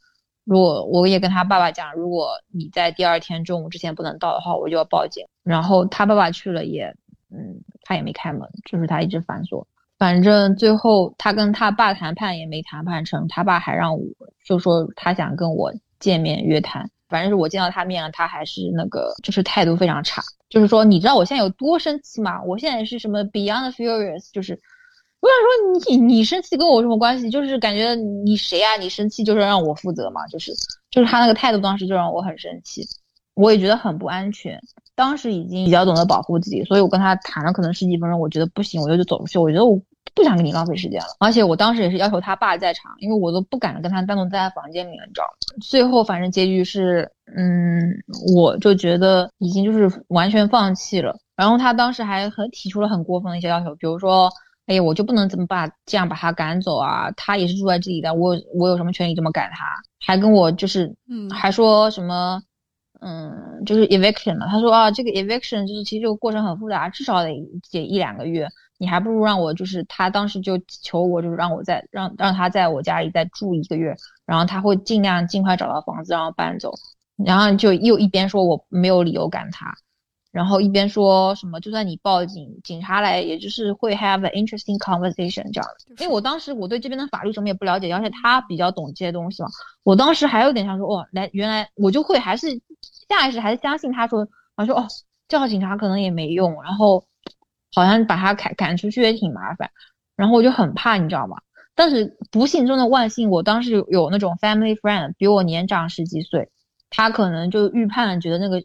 如果我也跟他爸爸讲，如果你在第二天中午之前不能到的话，我就要报警。然后他爸爸去了也，嗯，他也没开门，就是他一直反锁。反正最后他跟他爸谈判也没谈判成，他爸还让我就说他想跟我见面约谈。反正是我见到他面了，他还是那个就是态度非常差。就是说，你知道我现在有多生气吗？我现在是什么 Beyond Furious，就是我想说你你生气跟我有什么关系？就是感觉你谁啊？你生气就是让我负责嘛？就是就是他那个态度当时就让我很生气，我也觉得很不安全。当时已经比较懂得保护自己，所以我跟他谈了可能十几分钟，我觉得不行，我就走出去。我觉得我不想跟你浪费时间了，而且我当时也是要求他爸在场，因为我都不敢跟他单独待在房间里面，你知道吗？最后反正结局是，嗯，我就觉得已经就是完全放弃了。然后他当时还很提出了很过分的一些要求，比如说，哎呀，我就不能怎么把这样把他赶走啊？他也是住在这里的，我我有什么权利这么赶他？还跟我就是，嗯，还说什么？嗯，就是 eviction 了。他说啊，这个 eviction 就是其实这个过程很复杂，至少得得一两个月。你还不如让我就是他当时就求我，就是让我在让让他在我家里再住一个月，然后他会尽量尽快找到房子，然后搬走。然后就又一边说我没有理由赶他，然后一边说什么就算你报警，警察来也就是会 have an interesting conversation 这样的。因为我当时我对这边的法律什么也不了解，而且他比较懂这些东西嘛。我当时还有点想说，哦，来原来我就会还是。下意识还是相信他说，他说哦，叫警察可能也没用，然后好像把他赶赶出去也挺麻烦，然后我就很怕，你知道吗？但是不幸中的万幸，我当时有有那种 family friend 比我年长十几岁，他可能就预判了，觉得那个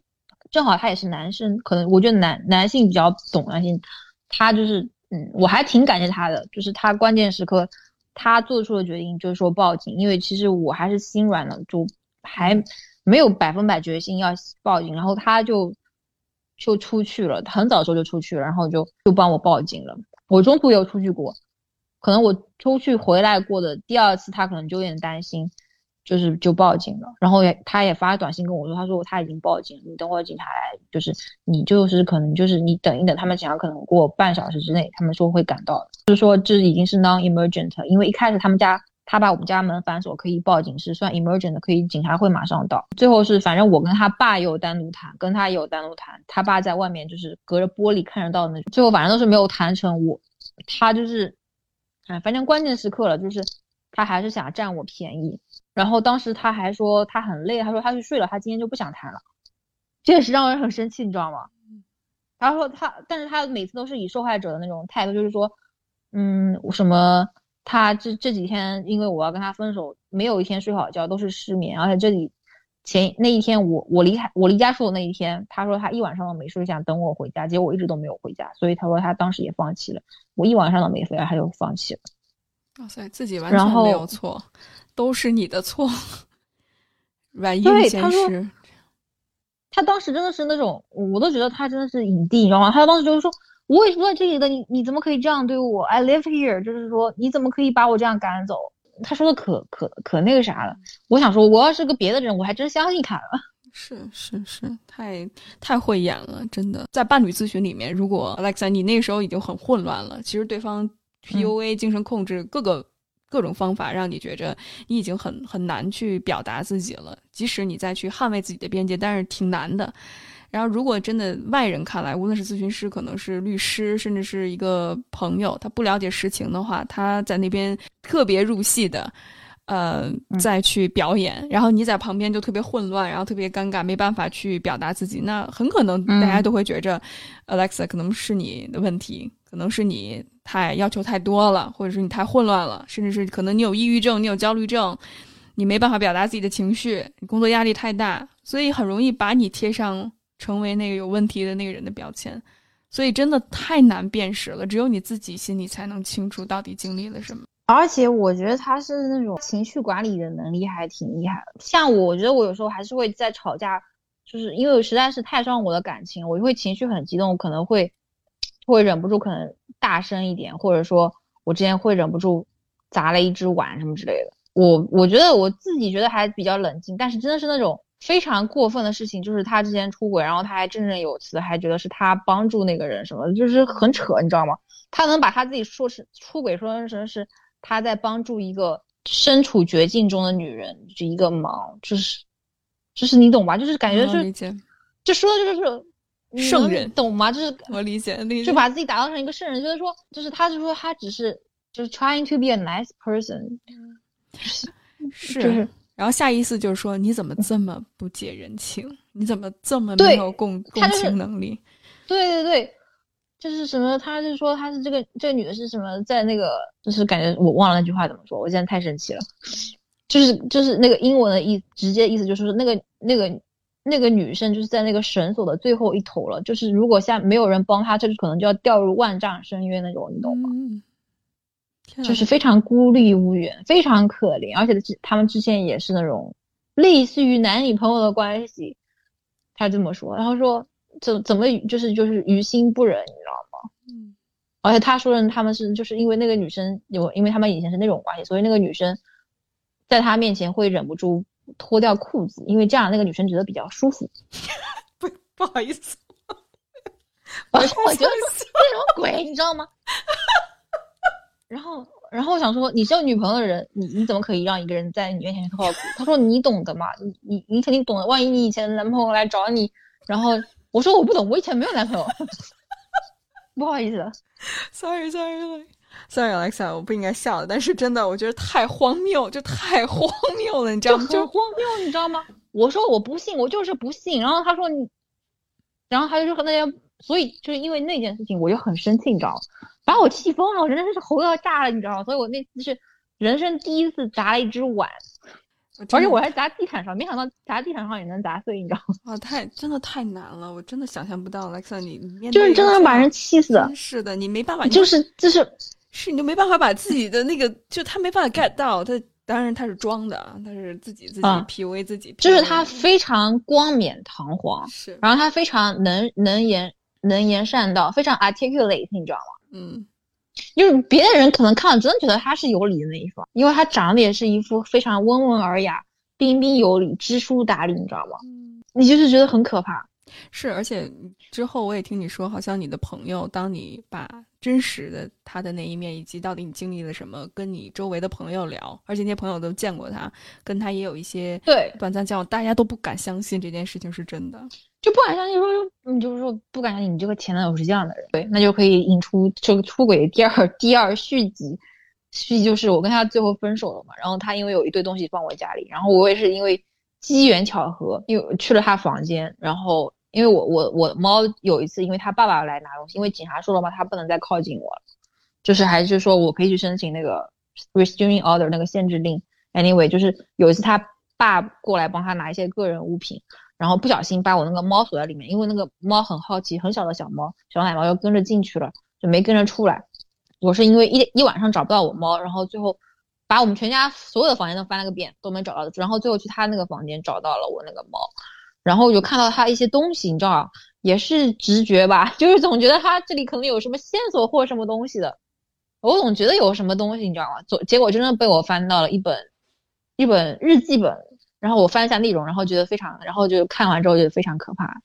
正好他也是男生，可能我觉得男男性比较懂男性，他就是嗯，我还挺感谢他的，就是他关键时刻他做出了决定就是说报警，因为其实我还是心软了，就还。没有百分百决心要报警，然后他就就出去了，很早的时候就出去了，然后就就帮我报警了。我中途有出去过，可能我出去回来过的第二次，他可能就有点担心，就是就报警了。然后也他也发短信跟我说，他说他已经报警，你等会儿警察来，就是你就是可能就是你等一等，他们警察可能过半小时之内，他们说会赶到，就是说这已经是 non-emergent，因为一开始他们家。他把我们家门反锁，可以报警是算 emergent 的，可以警察会马上到。最后是反正我跟他爸也有单独谈，跟他也有单独谈。他爸在外面就是隔着玻璃看得到的那种。最后反正都是没有谈成。我他就是，哎，反正关键时刻了，就是他还是想占我便宜。然后当时他还说他很累，他说他去睡了，他今天就不想谈了。这也是让人很生气，你知道吗？他说他，但是他每次都是以受害者的那种态度，就是说，嗯，什么。他这这几天，因为我要跟他分手，没有一天睡好觉，都是失眠。而且这里前那一天，我我离开我离家出走那一天，他说他一晚上都没睡，想等我回家，结果我一直都没有回家，所以他说他当时也放弃了。我一晚上都没回来，他就放弃了。哇塞，自己完全没有错，都是你的错。[LAUGHS] 软硬兼施。他当时真的是那种，我都觉得他真的是影帝，你知道吗？他当时就是说。我也是在这里的，你你怎么可以这样对我？I live here，就是说你怎么可以把我这样赶走？他说的可可可那个啥了。我想说，我要是个别的人，我还真相信他了。[LAUGHS] 是是是，太太会演了，真的。在伴侣咨询里面，如果 Alexa，你那时候已经很混乱了，其实对方 PUA、精神控制各个各种方法，让你觉着你已经很很难去表达自己了。即使你再去捍卫自己的边界，但是挺难的。然后，如果真的外人看来，无论是咨询师，可能是律师，甚至是一个朋友，他不了解实情的话，他在那边特别入戏的，呃，再去表演，然后你在旁边就特别混乱，然后特别尴尬，没办法去表达自己，那很可能大家都会觉着，Alexa 可能是你的问题，可能是你太要求太多了，或者是你太混乱了，甚至是可能你有抑郁症，你有焦虑症，你没办法表达自己的情绪，你工作压力太大，所以很容易把你贴上。成为那个有问题的那个人的标签，所以真的太难辨识了。只有你自己心里才能清楚到底经历了什么。而且我觉得他是那种情绪管理的能力还挺厉害的。像我，觉得我有时候还是会在吵架，就是因为实在是太伤我的感情，我就会情绪很激动，可能会会忍不住可能大声一点，或者说我之前会忍不住砸了一只碗什么之类的。我我觉得我自己觉得还比较冷静，但是真的是那种。非常过分的事情就是他之前出轨，然后他还振振有词，还觉得是他帮助那个人什么的，就是很扯，你知道吗？他能把他自己说是出轨，说成是他在帮助一个身处绝境中的女人，就一个忙，就是，就是你懂吧？就是感觉是，就说的就是圣人，懂吗？就是我理解，就把自己打造成一个圣人，就是说，就是他就说他只是就是 trying to be a nice person，是就是。然后下意思就是说你怎么这么不解人情？你怎么这么没有共共情能力？对对对，就是什么？他是说他是这个这个女的是什么？在那个就是感觉我忘了那句话怎么说，我现在太生气了。就是就是那个英文的意直接意思就是说那个那个那个女生就是在那个绳索的最后一头了，就是如果下没有人帮她，就是可能就要掉入万丈深渊那种，你懂吗？就是非常孤立无援，非常可怜，而且之他们之前也是那种类似于男女朋友的关系，他这么说，然后说怎怎么就是就是于心不忍，你知道吗？嗯，而且他说的他们是就是因为那个女生有，因为他们以前是那种关系，所以那个女生在他面前会忍不住脱掉裤子，因为这样那个女生觉得比较舒服。[LAUGHS] 不不好意思，我我觉得这什么鬼，你知道吗？然后，然后我想说，你是有女朋友的人，你你怎么可以让一个人在你面前脱裤？他说你懂的嘛，你你你肯定懂的。万一你以前的男朋友来找你，然后我说我不懂，我以前没有男朋友，[LAUGHS] 不好意思，sorry sorry sorry Alexa，我不应该笑的，但是真的，我觉得太荒谬，就太荒谬了，你知道吗？就荒谬，你知道吗？我说我不信，我就是不信。然后他说你，然后他就说那些，所以就是因为那件事情，我就很生气，你知道吗？把我气疯了，我真的是喉要炸了，你知道吗？所以我那次是人生第一次砸了一只碗，而且我还砸地毯上，没想到砸地毯上也能砸碎，你知道吗？啊，太真的太难了，我真的想象不到，Alexa，你面就是真的把人气死，是的，你没办法，就是就是是你就没办法把自己的那个，就他没办法 get 到，他当然他是装的，他是自己自己 PUA 自己，就是他非常光冕堂皇，是，然后他非常能能言能言善道，非常 articulate，你知道吗？嗯，就是别的人可能看了真的觉得他是有理的那一方，因为他长得也是一副非常温文尔雅、彬彬有礼、知书达理，你知道吗？嗯，你就是觉得很可怕。是，而且之后我也听你说，好像你的朋友，当你把真实的他的那一面，以及到底你经历了什么，跟你周围的朋友聊，而且那些朋友都见过他，跟他也有一些对短暂交往，大家都不敢相信这件事情是真的，就不敢相信说，你就是说不敢相信你这个前男友是这样的人，对，那就可以引出这个出轨第二第二续集，续集就是我跟他最后分手了嘛，然后他因为有一堆东西放我家里，然后我也是因为机缘巧合，因为去了他房间，然后。因为我我我猫有一次，因为他爸爸来拿东西，因为警察说了嘛，他不能再靠近我了，就是还是说我可以去申请那个 restraining order 那个限制令。Anyway，就是有一次他爸过来帮他拿一些个人物品，然后不小心把我那个猫锁在里面，因为那个猫很好奇，很小的小猫，小奶猫又跟着进去了，就没跟着出来。我是因为一一晚上找不到我猫，然后最后把我们全家所有的房间都翻了个遍，都没找到，然后最后去他那个房间找到了我那个猫。然后我就看到他一些东西，你知道，也是直觉吧，[LAUGHS] 就是总觉得他这里可能有什么线索或什么东西的，我总觉得有什么东西，你知道吗？总结果真的被我翻到了一本一本日记本，然后我翻一下内容，然后觉得非常，然后就看完之后觉得非常可怕。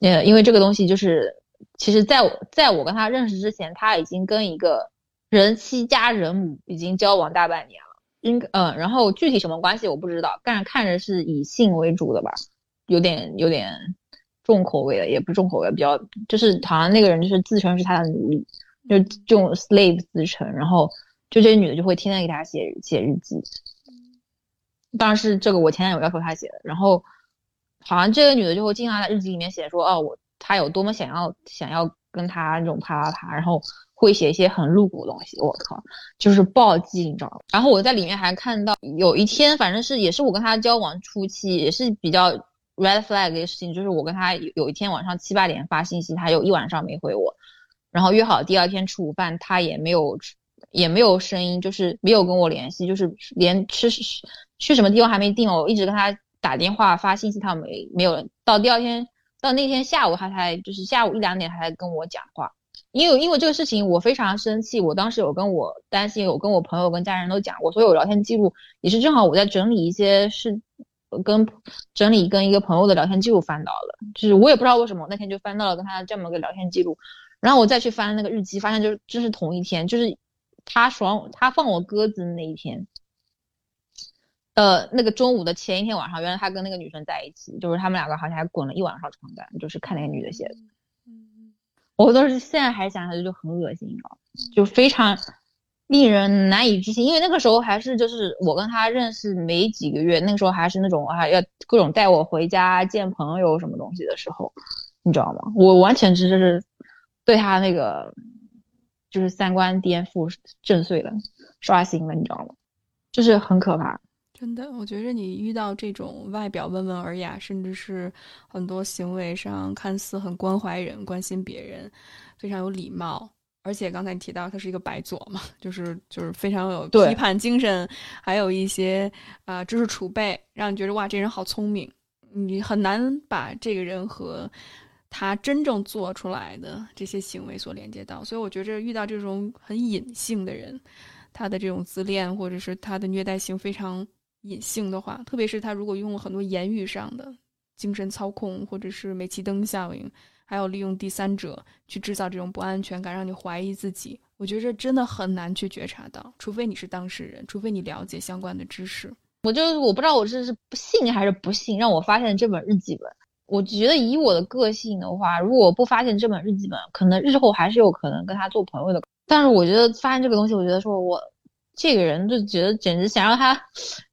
呃，因为这个东西就是，其实在我在我跟他认识之前，他已经跟一个人妻加人母已经交往大半年了，应嗯，然后具体什么关系我不知道，但是看着是以性为主的吧。有点有点重口味的，也不重口味，比较就是好像那个人就是自称是他的奴隶，就这种 slave 自称，然后就这些女的就会天天给他写写日记。当然是这个我前男友要求他写的，然后好像这个女的就会经常在日记里面写说，哦，我他有多么想要想要跟他那种啪啪啪，然后会写一些很露骨的东西，我靠，就是暴击，你知道吗？然后我在里面还看到有一天，反正是也是我跟他交往初期，也是比较。red flag 的事情就是我跟他有有一天晚上七八点发信息，他有一晚上没回我，然后约好第二天吃午饭，他也没有也没有声音，就是没有跟我联系，就是连吃去什么地方还没定哦，我一直跟他打电话发信息，他没没有到第二天到那天下午他才就是下午一两点他才跟我讲话，因为因为这个事情我非常生气，我当时有跟我担心，有跟我朋友跟家人都讲过，所以我聊天记录也是正好我在整理一些事。跟整理跟一个朋友的聊天记录翻到了，就是我也不知道为什么那天就翻到了跟他这么个聊天记录，然后我再去翻那个日记，发现就是就是同一天，就是他爽他放我鸽子的那一天，呃，那个中午的前一天晚上，原来他跟那个女生在一起，就是他们两个好像还滚了一晚上床单，就是看那个女的写的，嗯，我都是现在还想起来就很恶心，你知道，就非常令人难以置信。因为那个时候还是就是我跟他认识没几个月，那个时候还是那种啊要各种带我回家见朋友什么东西的时候，你知道吗？我完全只是对他那个就是三观颠覆、震碎了、刷新了，你知道吗？就是很可怕。真的，我觉着你遇到这种外表温文尔雅，甚至是很多行为上看似很关怀人、关心别人，非常有礼貌，而且刚才你提到他是一个白左嘛，就是就是非常有批判精神，还有一些啊知识储备，让你觉得哇，这人好聪明。你很难把这个人和他真正做出来的这些行为所连接到，所以我觉着遇到这种很隐性的人，他的这种自恋或者是他的虐待性非常。隐性的话，特别是他如果用了很多言语上的精神操控，或者是煤气灯效应，还有利用第三者去制造这种不安全感，让你怀疑自己，我觉着真的很难去觉察到，除非你是当事人，除非你了解相关的知识。我就我不知道我这是不信还是不信，让我发现这本日记本。我觉得以我的个性的话，如果不发现这本日记本，可能日后还是有可能跟他做朋友的。但是我觉得发现这个东西，我觉得说我。这个人就觉得简直想让他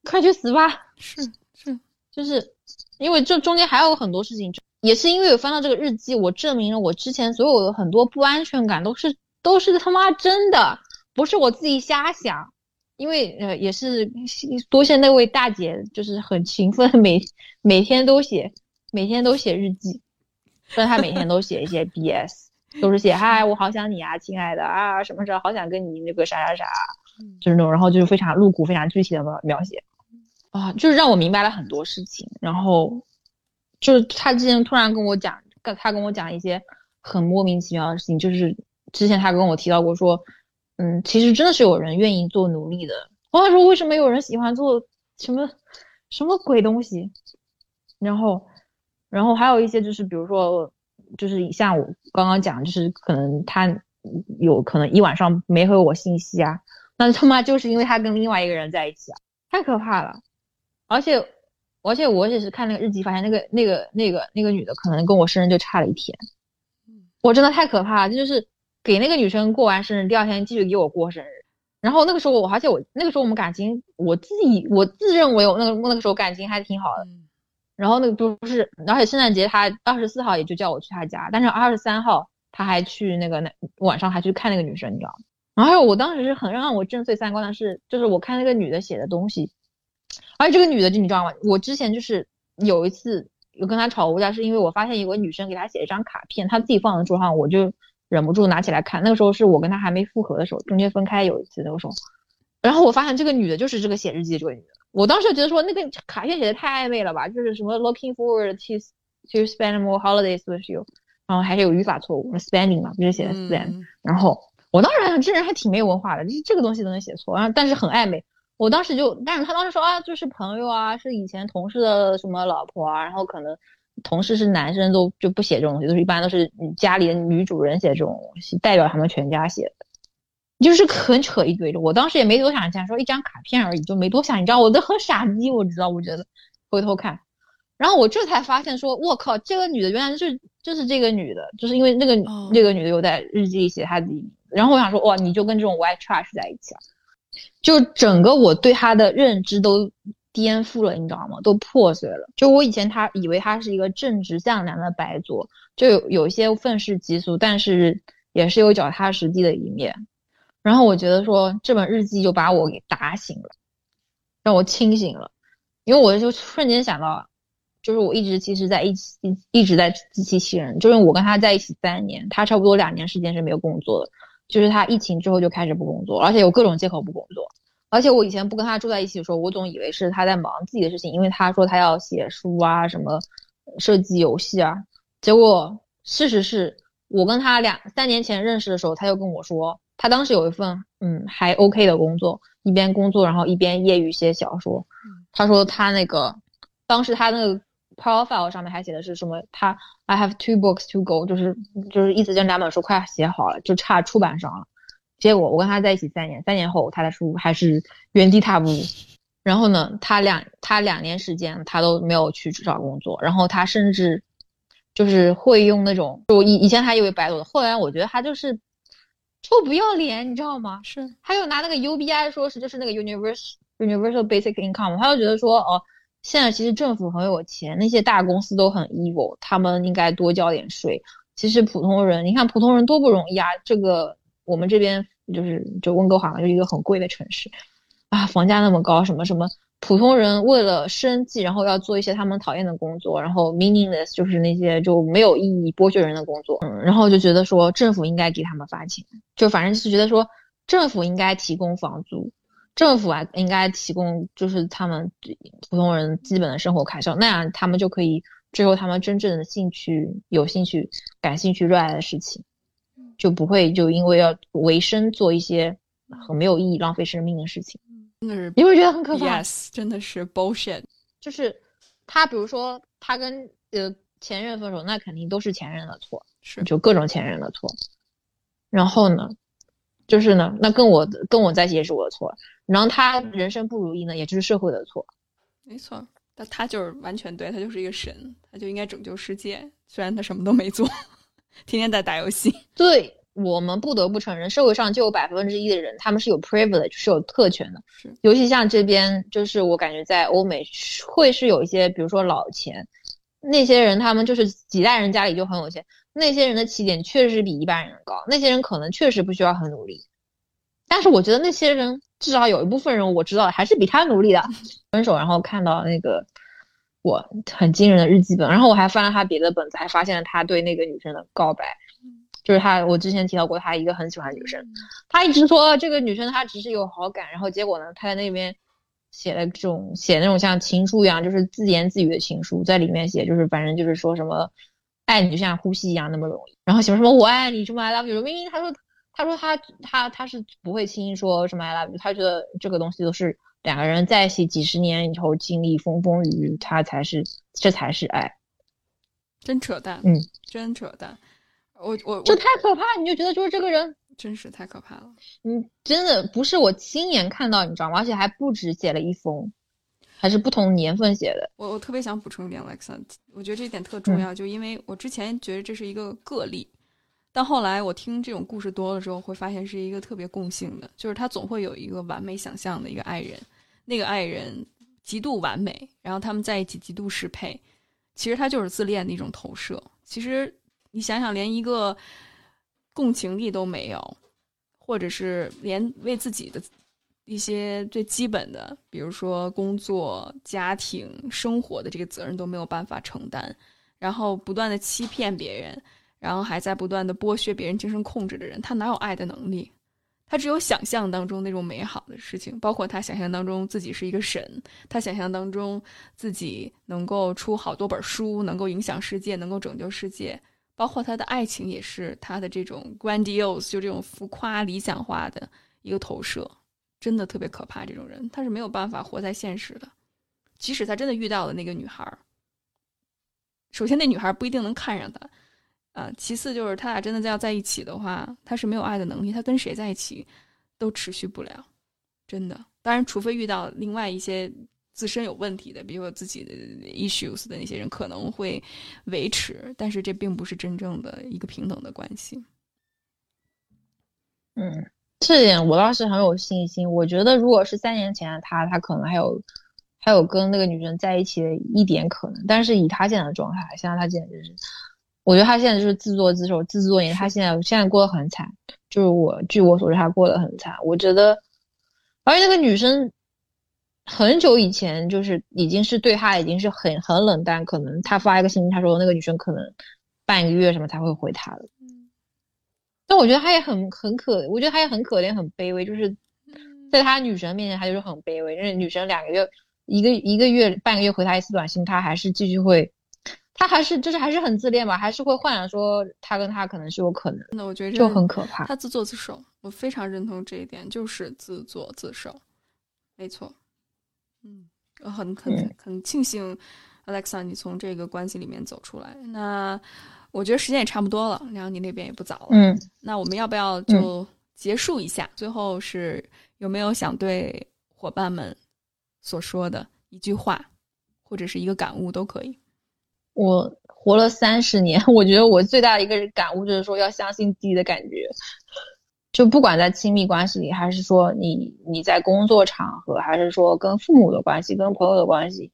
快去死吧！是是，就是因为这中间还有很多事情，也是因为我翻到这个日记，我证明了我之前所有的很多不安全感都是都是他妈真的，不是我自己瞎想。因为呃，也是多谢那位大姐，就是很勤奋，每每天都写，每天都写日记，虽然她每天都写一些 BS，都是写嗨，我好想你啊，亲爱的啊，什么时候好想跟你那个啥啥啥。就是那种，然后就是非常露骨、非常具体的描描写，啊，就是让我明白了很多事情。然后，就是他之前突然跟我讲，跟他跟我讲一些很莫名其妙的事情。就是之前他跟我提到过，说，嗯，其实真的是有人愿意做奴隶的。我想说，为什么有人喜欢做什么什么鬼东西？然后，然后还有一些就是，比如说，就是像我刚刚讲，就是可能他有可能一晚上没回我信息啊。那他妈就是因为他跟另外一个人在一起啊，太可怕了！而且，而且我也是看那个日记发现，那个那个那个那个女的可能跟我生日就差了一天，我真的太可怕了！这就是给那个女生过完生日，第二天继续给我过生日。然后那个时候我，而且我那个时候我们感情，我自己我自认为我那个那个时候感情还挺好的。然后那个不是，而且圣诞节他二十四号也就叫我去他家，但是二十三号他还去那个那晚上还去看那个女生，你知道吗？然后我当时是很让我震碎三观的是，就是我看那个女的写的东西，而且这个女的就你知道吗？我之前就是有一次有跟她吵过架，是因为我发现有个女生给她写一张卡片，她自己放在桌上，我就忍不住拿起来看。那个时候是我跟她还没复合的时候，中间分开有一次那个时候，然后我发现这个女的就是这个写日记的这个女的。我当时觉得说那个卡片写的太暧昧了吧，就是什么 looking forward to to spend more holidays with you，然后还是有语法错误，spending 嘛，不是写的 spend，然后。我当时想，这人还挺没有文化的，就是这个东西都能写错，然后但是很暧昧。我当时就，但是他当时说啊，就是朋友啊，是以前同事的什么老婆啊，然后可能同事是男生都就不写这种东西，都是一般都是家里的女主人写这种东西，代表他们全家写的，就是很扯一堆的。我当时也没多想，想说一张卡片而已，就没多想。你知道，我都很傻逼，我知道，我觉得回头看，然后我这才发现说，我靠，这个女的原来是就是这个女的，就是因为那个那个女的有在日记里写她自己。然后我想说，哇，你就跟这种 white trash 在一起了，就整个我对他的认知都颠覆了，你知道吗？都破碎了。就我以前他以为他是一个正直善良的白左，就有有些愤世嫉俗，但是也是有脚踏实地的一面。然后我觉得说这本日记就把我给打醒了，让我清醒了，因为我就瞬间想到。就是我一直其实在一起，一直在自欺欺人。就是我跟他在一起三年，他差不多两年时间是没有工作的。就是他疫情之后就开始不工作，而且有各种借口不工作。而且我以前不跟他住在一起的时候，我总以为是他在忙自己的事情，因为他说他要写书啊，什么设计游戏啊。结果事实是我跟他两三年前认识的时候，他就跟我说，他当时有一份嗯还 OK 的工作，一边工作然后一边业余写小说。他说他那个当时他那个。Profile 上面还写的是什么？他 I have two books to go，就是就是意思就两本书快写好了，就差出版商了。结果我跟他在一起三年，三年后他的书还是原地踏步。然后呢，他两他两年时间他都没有去找工作，然后他甚至就是会用那种就以以前还以为白左的，后来我觉得他就是臭不要脸，你知道吗？是，他又拿那个 UBI 说是就是那个 universal universal basic income，他就觉得说哦，现在其实政府很有钱，那些大公司都很 evil，他们应该多交点税。其实普通人，你看普通人多不容易啊！这个我们这边就是就温哥华嘛，就一个很贵的城市啊，房价那么高，什么什么。普通人为了生计，然后要做一些他们讨厌的工作，然后 meaningless 就是那些就没有意义、剥削人的工作，嗯，然后就觉得说政府应该给他们发钱，就反正是觉得说政府应该提供房租，政府啊应该提供就是他们普通人基本的生活开销，那样他们就可以追求他们真正的兴趣、有兴趣、感兴趣、热爱的事情，就不会就因为要维生做一些很没有意义、浪费生命的事情。真的是，你会觉得很可怕。Yes，真的是 bullshit。就是他，比如说他跟呃前任分手，那肯定都是前任的错，是就各种前任的错。然后呢，就是呢，那跟我跟我在一起也是我的错。然后他人生不如意呢，也就是社会的错。没错，但他就是完全对，他就是一个神，他就应该拯救世界。虽然他什么都没做，[LAUGHS] 天天在打游戏。对。我们不得不承认，社会上就有百分之一的人，他们是有 privilege，是有特权的。是，尤其像这边，就是我感觉在欧美会是有一些，比如说老钱，那些人他们就是几代人家里就很有钱，那些人的起点确实比一般人高，那些人可能确实不需要很努力。但是我觉得那些人至少有一部分人我知道还是比他努力的。分手，然后看到那个我很惊人的日记本，然后我还翻了他别的本子，还发现了他对那个女生的告白。就是他，我之前提到过，他一个很喜欢女生，他一直说这个女生他只是有好感，然后结果呢，他在那边写了这种写那种像情书一样，就是自言自语的情书，在里面写就是反正就是说什么爱你就像呼吸一样那么容易，然后写什么我爱你什么 I love you，明明他说他说他他他是不会轻易说什么 I love you，他觉得这个东西都是两个人在一起几十年以后经历风风雨雨，他才是这才是爱，真扯淡，嗯，真扯淡。我我这太可怕，你就觉得就是这个人真是太可怕了。你真的不是我亲眼看到，你知道吗？而且还不止写了一封，还是不同年份写的。我我特别想补充一点，Alexa，我觉得这一点特重要，就因为我之前觉得这是一个个例，但后来我听这种故事多了之后，会发现是一个特别共性的，就是他总会有一个完美想象的一个爱人，那个爱人极度完美，然后他们在一起极度适配，其实他就是自恋的一种投射。其实。你想想，连一个共情力都没有，或者是连为自己的一些最基本的，比如说工作、家庭、生活的这个责任都没有办法承担，然后不断的欺骗别人，然后还在不断的剥削别人精神控制的人，他哪有爱的能力？他只有想象当中那种美好的事情，包括他想象当中自己是一个神，他想象当中自己能够出好多本书，能够影响世界，能够拯救世界。包括他的爱情也是他的这种 grandiose，就这种浮夸理想化的一个投射，真的特别可怕。这种人他是没有办法活在现实的，即使他真的遇到了那个女孩儿，首先那女孩不一定能看上他，啊，其次就是他俩真的要在一起的话，他是没有爱的能力，他跟谁在一起都持续不了，真的。当然，除非遇到另外一些。自身有问题的，比如说自己的 issues 的那些人可能会维持，但是这并不是真正的一个平等的关系。嗯，这点我倒是很有信心。我觉得如果是三年前的他，他可能还有还有跟那个女生在一起的一点可能，但是以他现在的状态，现在他简直是，我觉得他现在就是自作自受、自作孽。他现在现在过得很惨，就是我据我所知，他过得很惨。我觉得，而且那个女生。很久以前，就是已经是对他已经是很很冷淡，可能他发一个信息，他说那个女生可能半个月什么才会回他的。但我觉得他也很很可，我觉得他也很可怜，很卑微，就是在他女神面前，他就是很卑微。因为女神两个月一个一个月半个月回他一次短信，他还是继续会，他还是就是还是很自恋吧，还是会幻想说他跟他可能是有可能。那我觉得就很可怕。他自作自受，我非常认同这一点，就是自作自受，没错。嗯，我很很很庆幸，Alexa，你从这个关系里面走出来。那我觉得时间也差不多了，然后你那边也不早了。嗯，那我们要不要就结束一下？最后是有没有想对伙伴们所说的一句话，或者是一个感悟都可以？我活了三十年，[LAUGHS] 我觉得我最大的一个感悟就是说，要相信自己的感觉。就不管在亲密关系里，还是说你你在工作场合，还是说跟父母的关系、跟朋友的关系，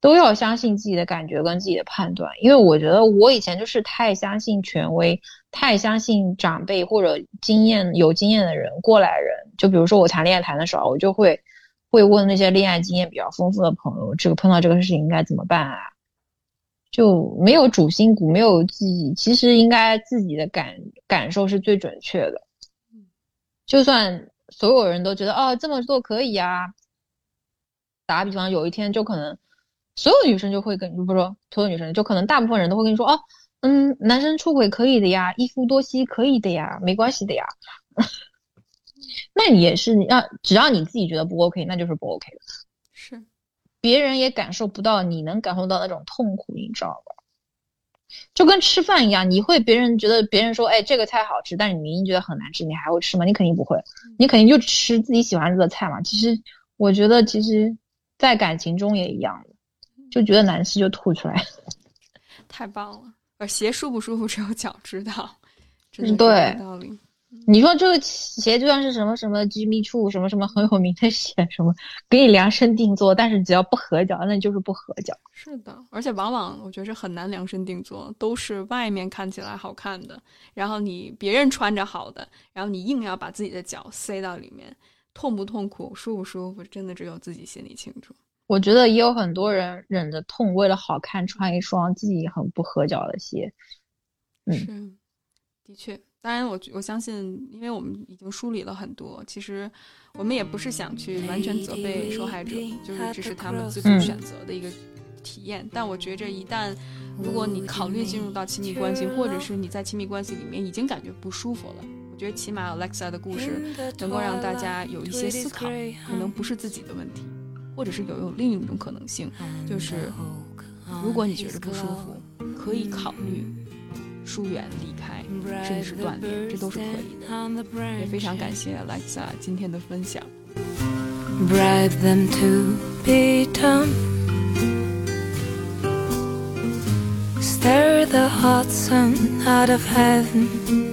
都要相信自己的感觉跟自己的判断。因为我觉得我以前就是太相信权威，太相信长辈或者经验有经验的人过来人。就比如说我谈恋爱谈的少，我就会会问那些恋爱经验比较丰富的朋友，这个碰到这个事情应该怎么办啊？就没有主心骨，没有自己，其实应该自己的感感受是最准确的。就算所有人都觉得哦这么做可以啊，打个比方，有一天就可能所有女生就会跟，不说所有女生，就可能大部分人都会跟你说哦，嗯，男生出轨可以的呀，一夫多妻可以的呀，没关系的呀。[LAUGHS] 那你也是你要，只要你自己觉得不 OK，那就是不 OK 的。是，别人也感受不到，你能感受到那种痛苦，你知道吧？就跟吃饭一样，你会别人觉得别人说，哎，这个菜好吃，但是你明明觉得很难吃，你还会吃吗？你肯定不会，你肯定就吃自己喜欢吃的菜嘛。其实我觉得，其实，在感情中也一样的，就觉得难吃就吐出来。[LAUGHS] 太棒了，而鞋舒不舒服只有脚知道，真的对道理。你说这个鞋就算是什么什么 Jimmy Choo 什么什么很有名的鞋，什么给你量身定做，但是只要不合脚，那就是不合脚。是的，而且往往我觉得是很难量身定做，都是外面看起来好看的，然后你别人穿着好的，然后你硬要把自己的脚塞到里面，痛不痛苦，舒不舒服，真的只有自己心里清楚。我觉得也有很多人忍着痛，为了好看穿一双自己很不合脚的鞋。嗯，是，的确。当然，我我相信，因为我们已经梳理了很多，其实我们也不是想去完全责备受害者，就是这是他们自主选择的一个体验。但我觉着，一旦如果你考虑进入到亲密关系，或者是你在亲密关系里面已经感觉不舒服了，我觉得起码 Alexa 的故事能够让大家有一些思考，可能不是自己的问题，或者是有有另一种可能性，就是如果你觉得不舒服，可以考虑。疏远、离开，甚至是断联，这都是可以的。也非常感谢 Alexa 今天的分享。Bribe them to be dumb. Stare the hot sun out of heaven.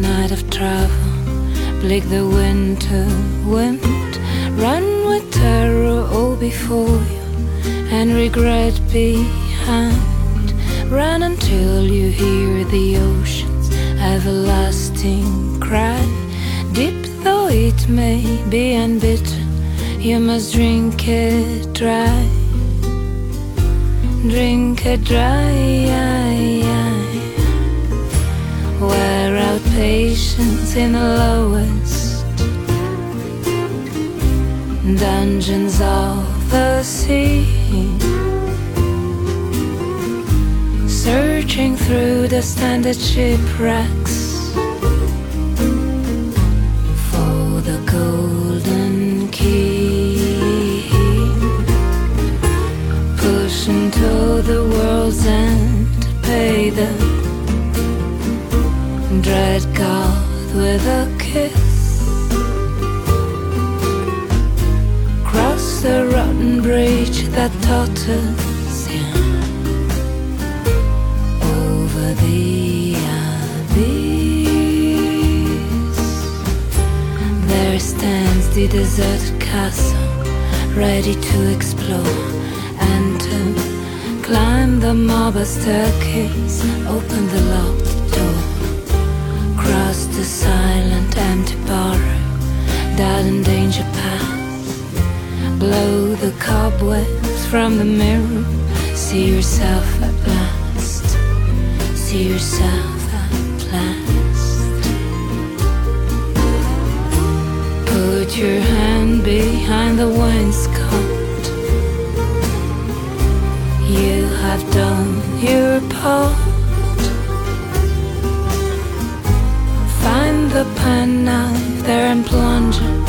Night of travel. bleak the winter wind. Run with terror all before you And regret behind. Run until you hear the ocean's everlasting cry. Deep though it may be and bitter You must drink it dry. Drink it dry. Out patience in the lowest dungeons of the sea. Searching through the standard shipwrecks for the golden key. Pushing to the world's end to pay the with a kiss. Cross the rotten bridge that totters over the abyss. There stands the deserted castle, ready to explore. Enter, climb the marble staircase, open the the silent empty bar in danger path. Blow the cobwebs from the mirror See yourself at last See yourself at last. Put your hand behind the wainscot. You have done your part. A knife there and plunger.